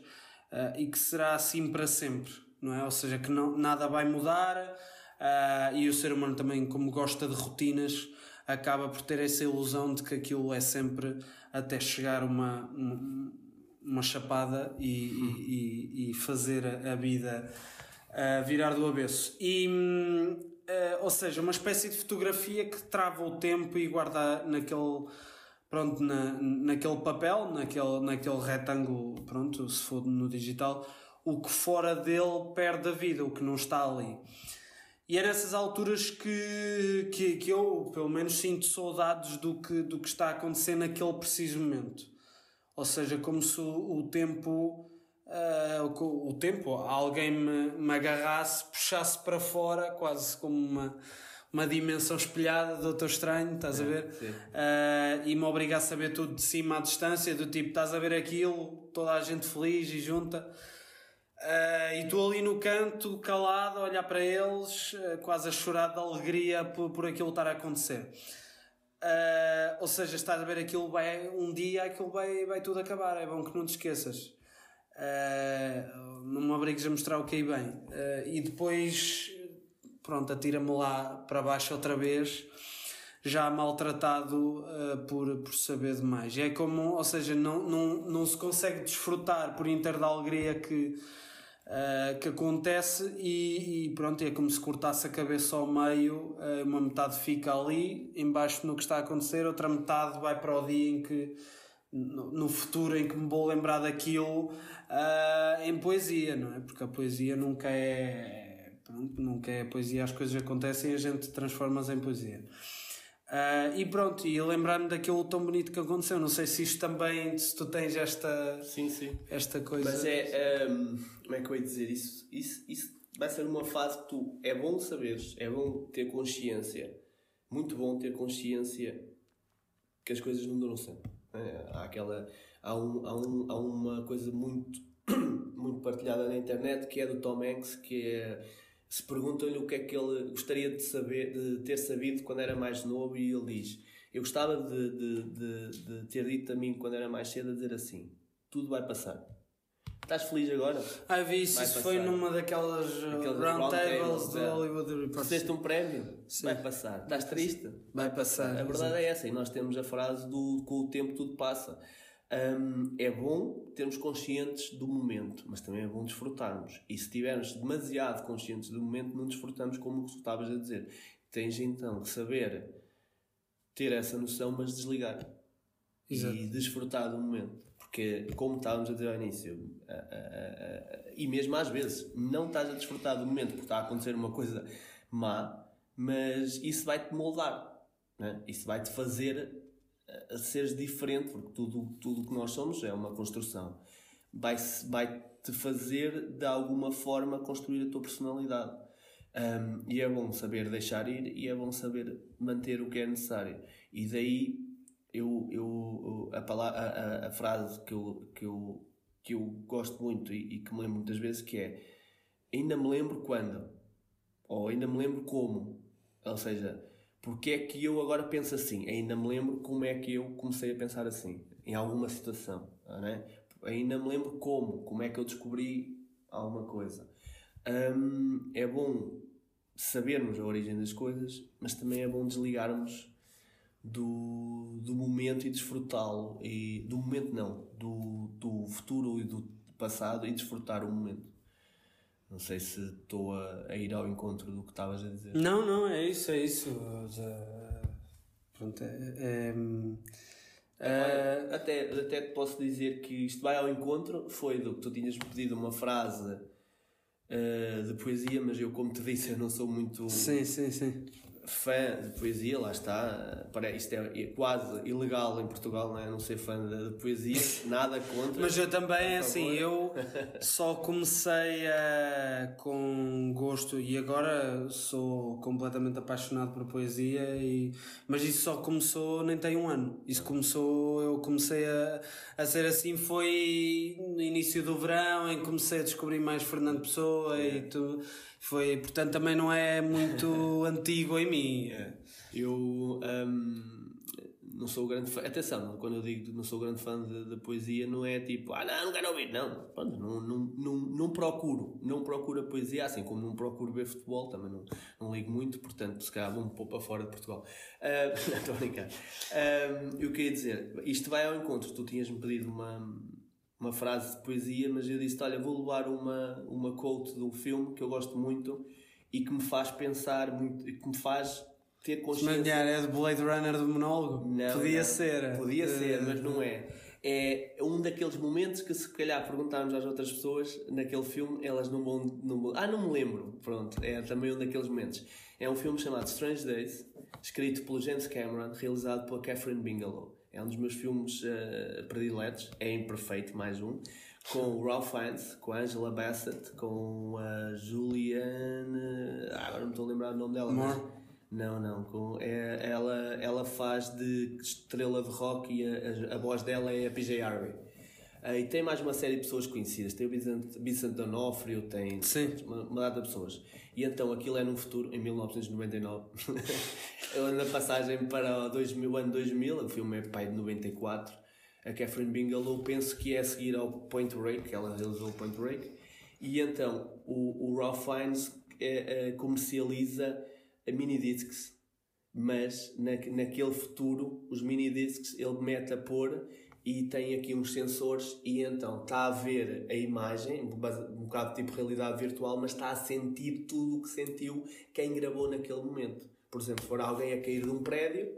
ah, e que será assim para sempre, não é? Ou seja, que não, nada vai mudar ah, e o ser humano também, como gosta de rotinas, acaba por ter essa ilusão de que aquilo é sempre até chegar uma, uma, chapada e, e, e fazer a, vida ah, virar do avesso. E, ah, ou seja, uma espécie de fotografia que trava o tempo e guarda naquele pronto, na, naquele papel, naquele, naquele retângulo, pronto, se for no digital, o que fora dele perde a vida, o que não está ali. E é nessas alturas que, que, que eu, pelo menos, sinto saudades do que, do que está a acontecer naquele preciso momento. Ou seja, como se o, o tempo, ah, o, tempo, alguém me, me agarrasse, puxasse para fora, quase como uma, uma dimensão espelhada do Doutor Estranho, estás a ver? Ah, e me obrigasse a ver tudo de cima à distância, do tipo, estás a ver aquilo, toda a gente feliz e junta. Ah, e estou ali no canto, calado, a olhar para eles, ah, quase a chorar de alegria por, por aquilo estar a acontecer. Ah, ou seja, estás a ver aquilo, vai, um dia aquilo vai, vai tudo acabar, é bom que não te esqueças. Não me obrigues a mostrar o que aí bem. Ah, e depois, pronto, atira-me lá para baixo outra vez, já maltratado por, por saber demais. É como, ou seja, não, não, não se consegue desfrutar por inteiro da alegria que, ah, que acontece e, e pronto, é como se cortasse a cabeça ao meio, ah, uma metade fica ali, embaixo no que está a acontecer, outra metade vai para o dia em que no, no futuro em que me vou lembrar daquilo ah, em poesia, não é? Porque a poesia nunca é pronto, nunca é poesia, as coisas acontecem e a gente transforma-as em poesia. Ah, e pronto, e lembrar-me daquilo tão bonito que aconteceu. Não sei se isto também, se tu tens esta, Sim, sim. esta coisa. Mas é. hum, como é que eu ia dizer isso? isso? Isso vai ser uma fase que tu. É bom saberes, é bom ter consciência. Muito bom ter consciência que as coisas não duram sempre. É, há aquela. Há, um, há, um, há uma coisa muito, muito partilhada na internet que é do Tom Hanks, que é. Se perguntam-lhe o que é que ele gostaria de saber, de ter sabido quando era mais novo, e ele diz: Eu gostava de, de, de, de ter dito a mim quando era mais cedo a dizer assim: Tudo vai passar. Estás feliz agora? Ah, vi isso, Vai isso foi numa daquelas uh, Aqueles round round tables tables, do é. Hollywood. Recebeste um prémio? Vai passar. Estás triste? Vai passar. A verdade é essa, e nós temos a frase do com o tempo tudo passa. Hum, é bom termos conscientes do momento, mas também é bom desfrutarmos. E se estivermos demasiado conscientes do momento, não desfrutamos como tu estavas a dizer. Tens então que saber ter essa noção, mas desligar Exato. e desfrutar do momento. Porque, como estávamos a dizer ao início, a- a- a- a- e mesmo às vezes, não estás a desfrutar do momento porque está a acontecer uma coisa má, mas isso vai-te moldar, né? isso vai-te fazer a, seres diferente, porque tudo tudo que nós somos é uma construção. Vai-se- Vai-te fazer, de alguma forma, construir a tua personalidade. Um, e é bom saber deixar ir e é bom saber manter o que é necessário. E daí eu, eu, a, palavra, a- a frase que eu, que, eu, que eu gosto muito e, e que me lembro muitas vezes que é ainda me lembro quando ou ainda me lembro como ou seja, porque é que eu agora penso assim ainda me lembro como é que eu comecei a pensar assim em alguma situação não é? ainda me lembro como como é que eu descobri alguma coisa Hum, é bom sabermos a origem das coisas mas também é bom desligarmos do, do momento e desfrutá-lo. E do momento não, do, do futuro e do passado e desfrutar o momento. Não sei se estou a, a ir ao encontro do que estavas a dizer. Não, não, é isso, é isso. Já- Pronto, é. é, é- Olha, até, até te posso dizer que isto vai ao encontro, foi do que tu tinhas pedido uma frase eh, de poesia, mas eu, como te disse, eu não sou muito sim, sim, sim. Fã de poesia, lá está. Para, isto é, é quase ilegal em Portugal, não é? Não ser fã de, de poesia, nada contra. Mas eu também, assim, eu só comecei a, com gosto e agora sou completamente apaixonado por poesia, e, mas isso só começou, nem tem um ano. Isso começou, eu comecei a, a ser assim, foi no início do verão, em que comecei a descobrir mais Fernando Pessoa e tudo. Foi, portanto, também não é muito antigo em mim. Eu hum, não sou grande fã. Atenção, quando eu digo que não sou grande fã de, de poesia, não é tipo, ah, não, não quero ouvir. Não, pronto, não, não, não, não procuro. Não procuro a poesia, assim como não procuro ver futebol, também não, não ligo muito, portanto, se calhar vou um pouco para fora de Portugal. Não, estou a brincar. Ah, eu queria dizer, isto vai ao encontro. Tu tinhas-me pedido uma, uma frase de poesia, mas eu disse: Olha, vou levar uma, uma quote de um filme que eu gosto muito e que me faz pensar muito, e que me faz ter consciência. Manhar é de Blade Runner do monólogo? Não, Podia não. ser. Podia Eh, ser, mas não é. É um daqueles momentos que, se calhar, perguntarmos às outras pessoas naquele filme, elas não vão, não vão. Ah, não me lembro. Pronto, é também um daqueles momentos. É um filme chamado Strange Days, escrito pelo James Cameron, realizado pela Catherine Bigelow. É um dos meus filmes eh, prediletos. É imperfeito, mais um. Com o Ralph Fiennes, com a Angela Bassett, com a Julianne. Ah, agora não estou a lembrar o nome dela. mas- não, não. Com, é, ela, ela faz de estrela de rock e a, a, a voz dela é a PJ Harvey. Ah, e tem mais uma série de pessoas conhecidas. Tem o Vincent, Vincent D'Onofrio, tem Sim. uma, uma data de pessoas. E então aquilo é num futuro, em 1999. Ela na passagem para o 2000, o ano 2000, o filme é pai de 94. A Catherine Bigelow penso que é a seguir ao Point Break, ela realizou o Point Break. E então o, o Ralph Fiennes eh, eh, comercializa a mini-discs mas na, naquele futuro os mini discs ele mete a pôr e tem aqui uns sensores e então está a ver a imagem um bocado tipo realidade virtual mas está a sentir tudo o que sentiu quem gravou naquele momento por exemplo, se for alguém a cair de um prédio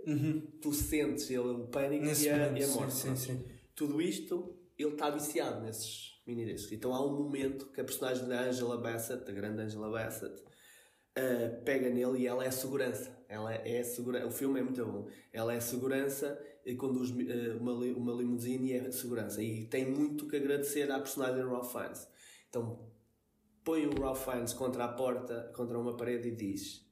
tu sentes ele, o pânico Nesse e a, momento, e a morte sim, sim. tudo isto ele está viciado nesses mini discs então há um momento que a personagem da Angela Bassett a grande Angela Bassett Uh, pega nele e ela é a segurança. Ela é a segurança. O filme é muito bom. Ela é a segurança conduz uh, uma, li- uma limusine e é segurança. E tem muito que agradecer à personagem Ralph Fiennes. Então põe o Ralph Fiennes contra a porta, contra uma parede e diz: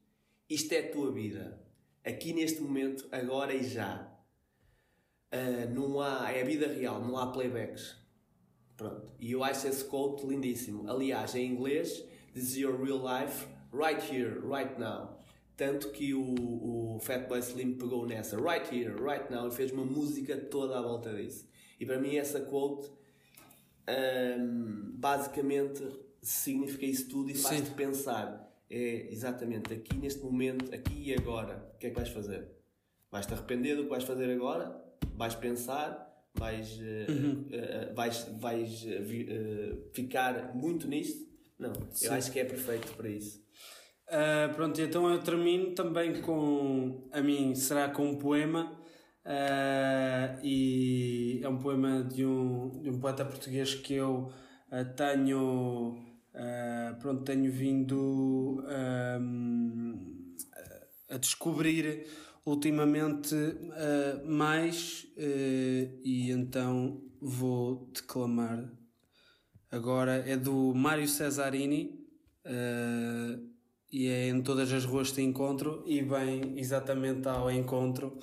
Isto é a tua vida. Aqui neste momento, agora e já. Uh, não há, é a vida real, não há playbacks. Pronto. E eu acho esse quote lindíssimo. Aliás, em inglês, This is your real life, right here, right now. Tanto que o, o Fatboy Slim pegou nessa, right here, right now, e fez uma música toda à volta disso. E para mim, essa quote hum, basicamente significa isso tudo e faz-te Sim. pensar. É exatamente aqui neste momento, aqui e agora, o que é que vais fazer? Vais-te arrepender do que vais fazer agora? Vais pensar? Vais, eh, eh, vais, vais vi- eh, ficar muito nisto? Não, eu acho que é perfeito para isso. Ah, pronto, então eu termino também com. A mim será com um poema. ah, e é um poema de um, de um poeta português que eu ah, tenho. pronto, tenho vindo ahm, a descobrir ultimamente mais. e então vou declamar agora é do Mário Cesarini e é em todas as ruas te encontro e bem exatamente ao encontro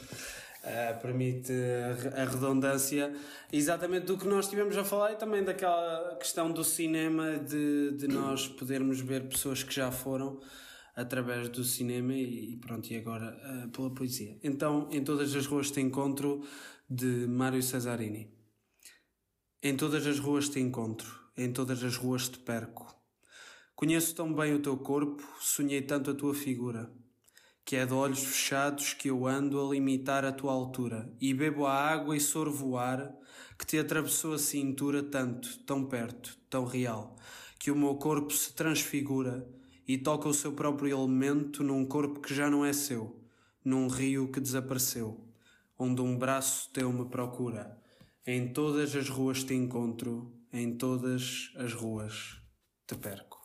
eh, permite a re- a redundância exatamente do que nós estivemos a falar e também daquela questão do cinema de, de nós podermos ver pessoas que já foram através do cinema e pronto, e agora eh, pela poesia. Então, em todas as ruas te encontro de Mário Cesarini. Em todas as ruas te encontro, em todas as ruas te perco. Conheço tão bem o teu corpo, sonhei tanto a tua figura, que é de olhos fechados que eu ando a limitar a tua altura, e bebo a água e sorvo o ar que te atravessou a cintura tanto, tão perto, tão real, que o meu corpo se transfigura e toca o seu próprio elemento num corpo que já não é seu, num rio que desapareceu, onde um braço teu me procura. Em todas as ruas te encontro, em todas as ruas te perco.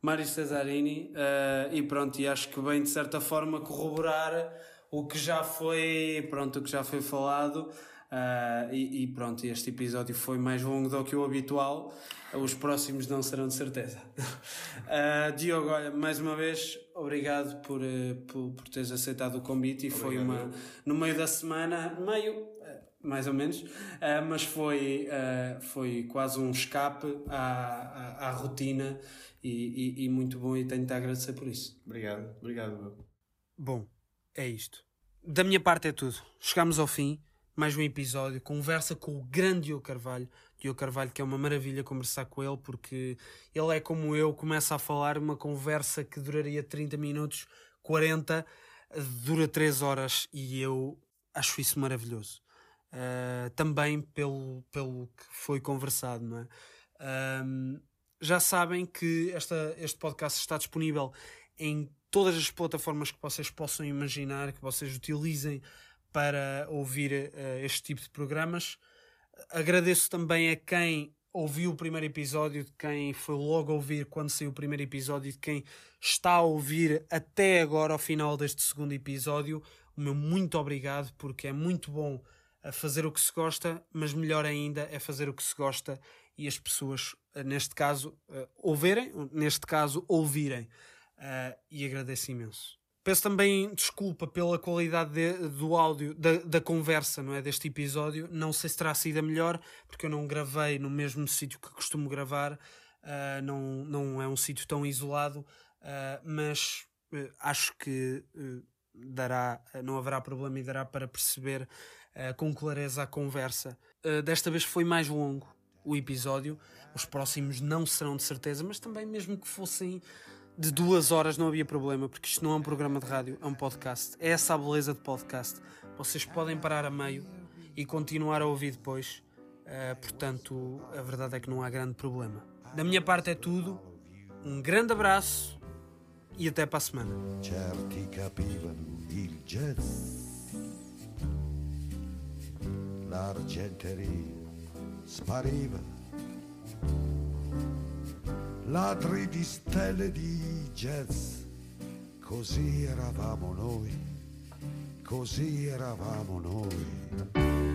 Mário Cesarini, uh, e pronto, e acho que vem de certa forma corroborar o que já foi, pronto, o que já foi falado. Uh, e, e, pronto, este episódio foi mais longo do que o habitual. Os próximos não serão de certeza. Uh, Diogo, olha, mais uma vez, obrigado por, por, por teres aceitado o convite. E obrigado. foi uma, no meio da semana, meio, mais ou menos, mas foi, foi quase um escape à, à, à rotina e, e, e, muito bom. E tenho-te a agradecer por isso. Obrigado, obrigado. Bom, é isto. Da minha parte é tudo. Chegamos ao fim mais um episódio, conversa com o grande Diogo Carvalho. Diogo Carvalho, que é uma maravilha conversar com ele, porque ele é como eu, começa a falar uma conversa que duraria 30 minutos, 40, dura 3 horas e eu acho isso maravilhoso. Uh, também pelo, pelo que foi conversado, não é? Um, já sabem que esta, este podcast está disponível em todas as plataformas que vocês possam imaginar, que vocês utilizem para ouvir uh, este tipo de programas. Agradeço também a quem ouviu o primeiro episódio, de quem foi logo ouvir quando saiu o primeiro episódio, de quem está a ouvir até agora, ao final deste segundo episódio. O meu muito obrigado, porque é muito bom eh, fazer o que se gosta, mas melhor ainda é fazer o que se gosta e as pessoas, eh, neste caso, ouvirem, neste caso, ouvirem. e agradeço imenso. Peço também desculpa pela qualidade de, do áudio, da, da, conversa, não é? Deste episódio. Não sei se terá sido a melhor, porque eu não gravei no mesmo sítio que costumo gravar. Não, não é um sítio tão isolado, mas acho que dará, não haverá problema e dará para perceber com clareza a conversa. desta vez foi mais longo o episódio. Os próximos não serão de certeza, mas também mesmo que fossem de duas horas não havia problema, porque isto não é um programa de rádio, é um podcast. É essa a beleza de podcast. Vocês podem parar a meio e continuar a ouvir depois. Uh, portanto, a verdade é que não há grande problema. Da minha parte é tudo. Um grande abraço e até para a semana. L'argenteria spariva ladri di stelle di jazz. Così eravamo noi, così eravamo noi.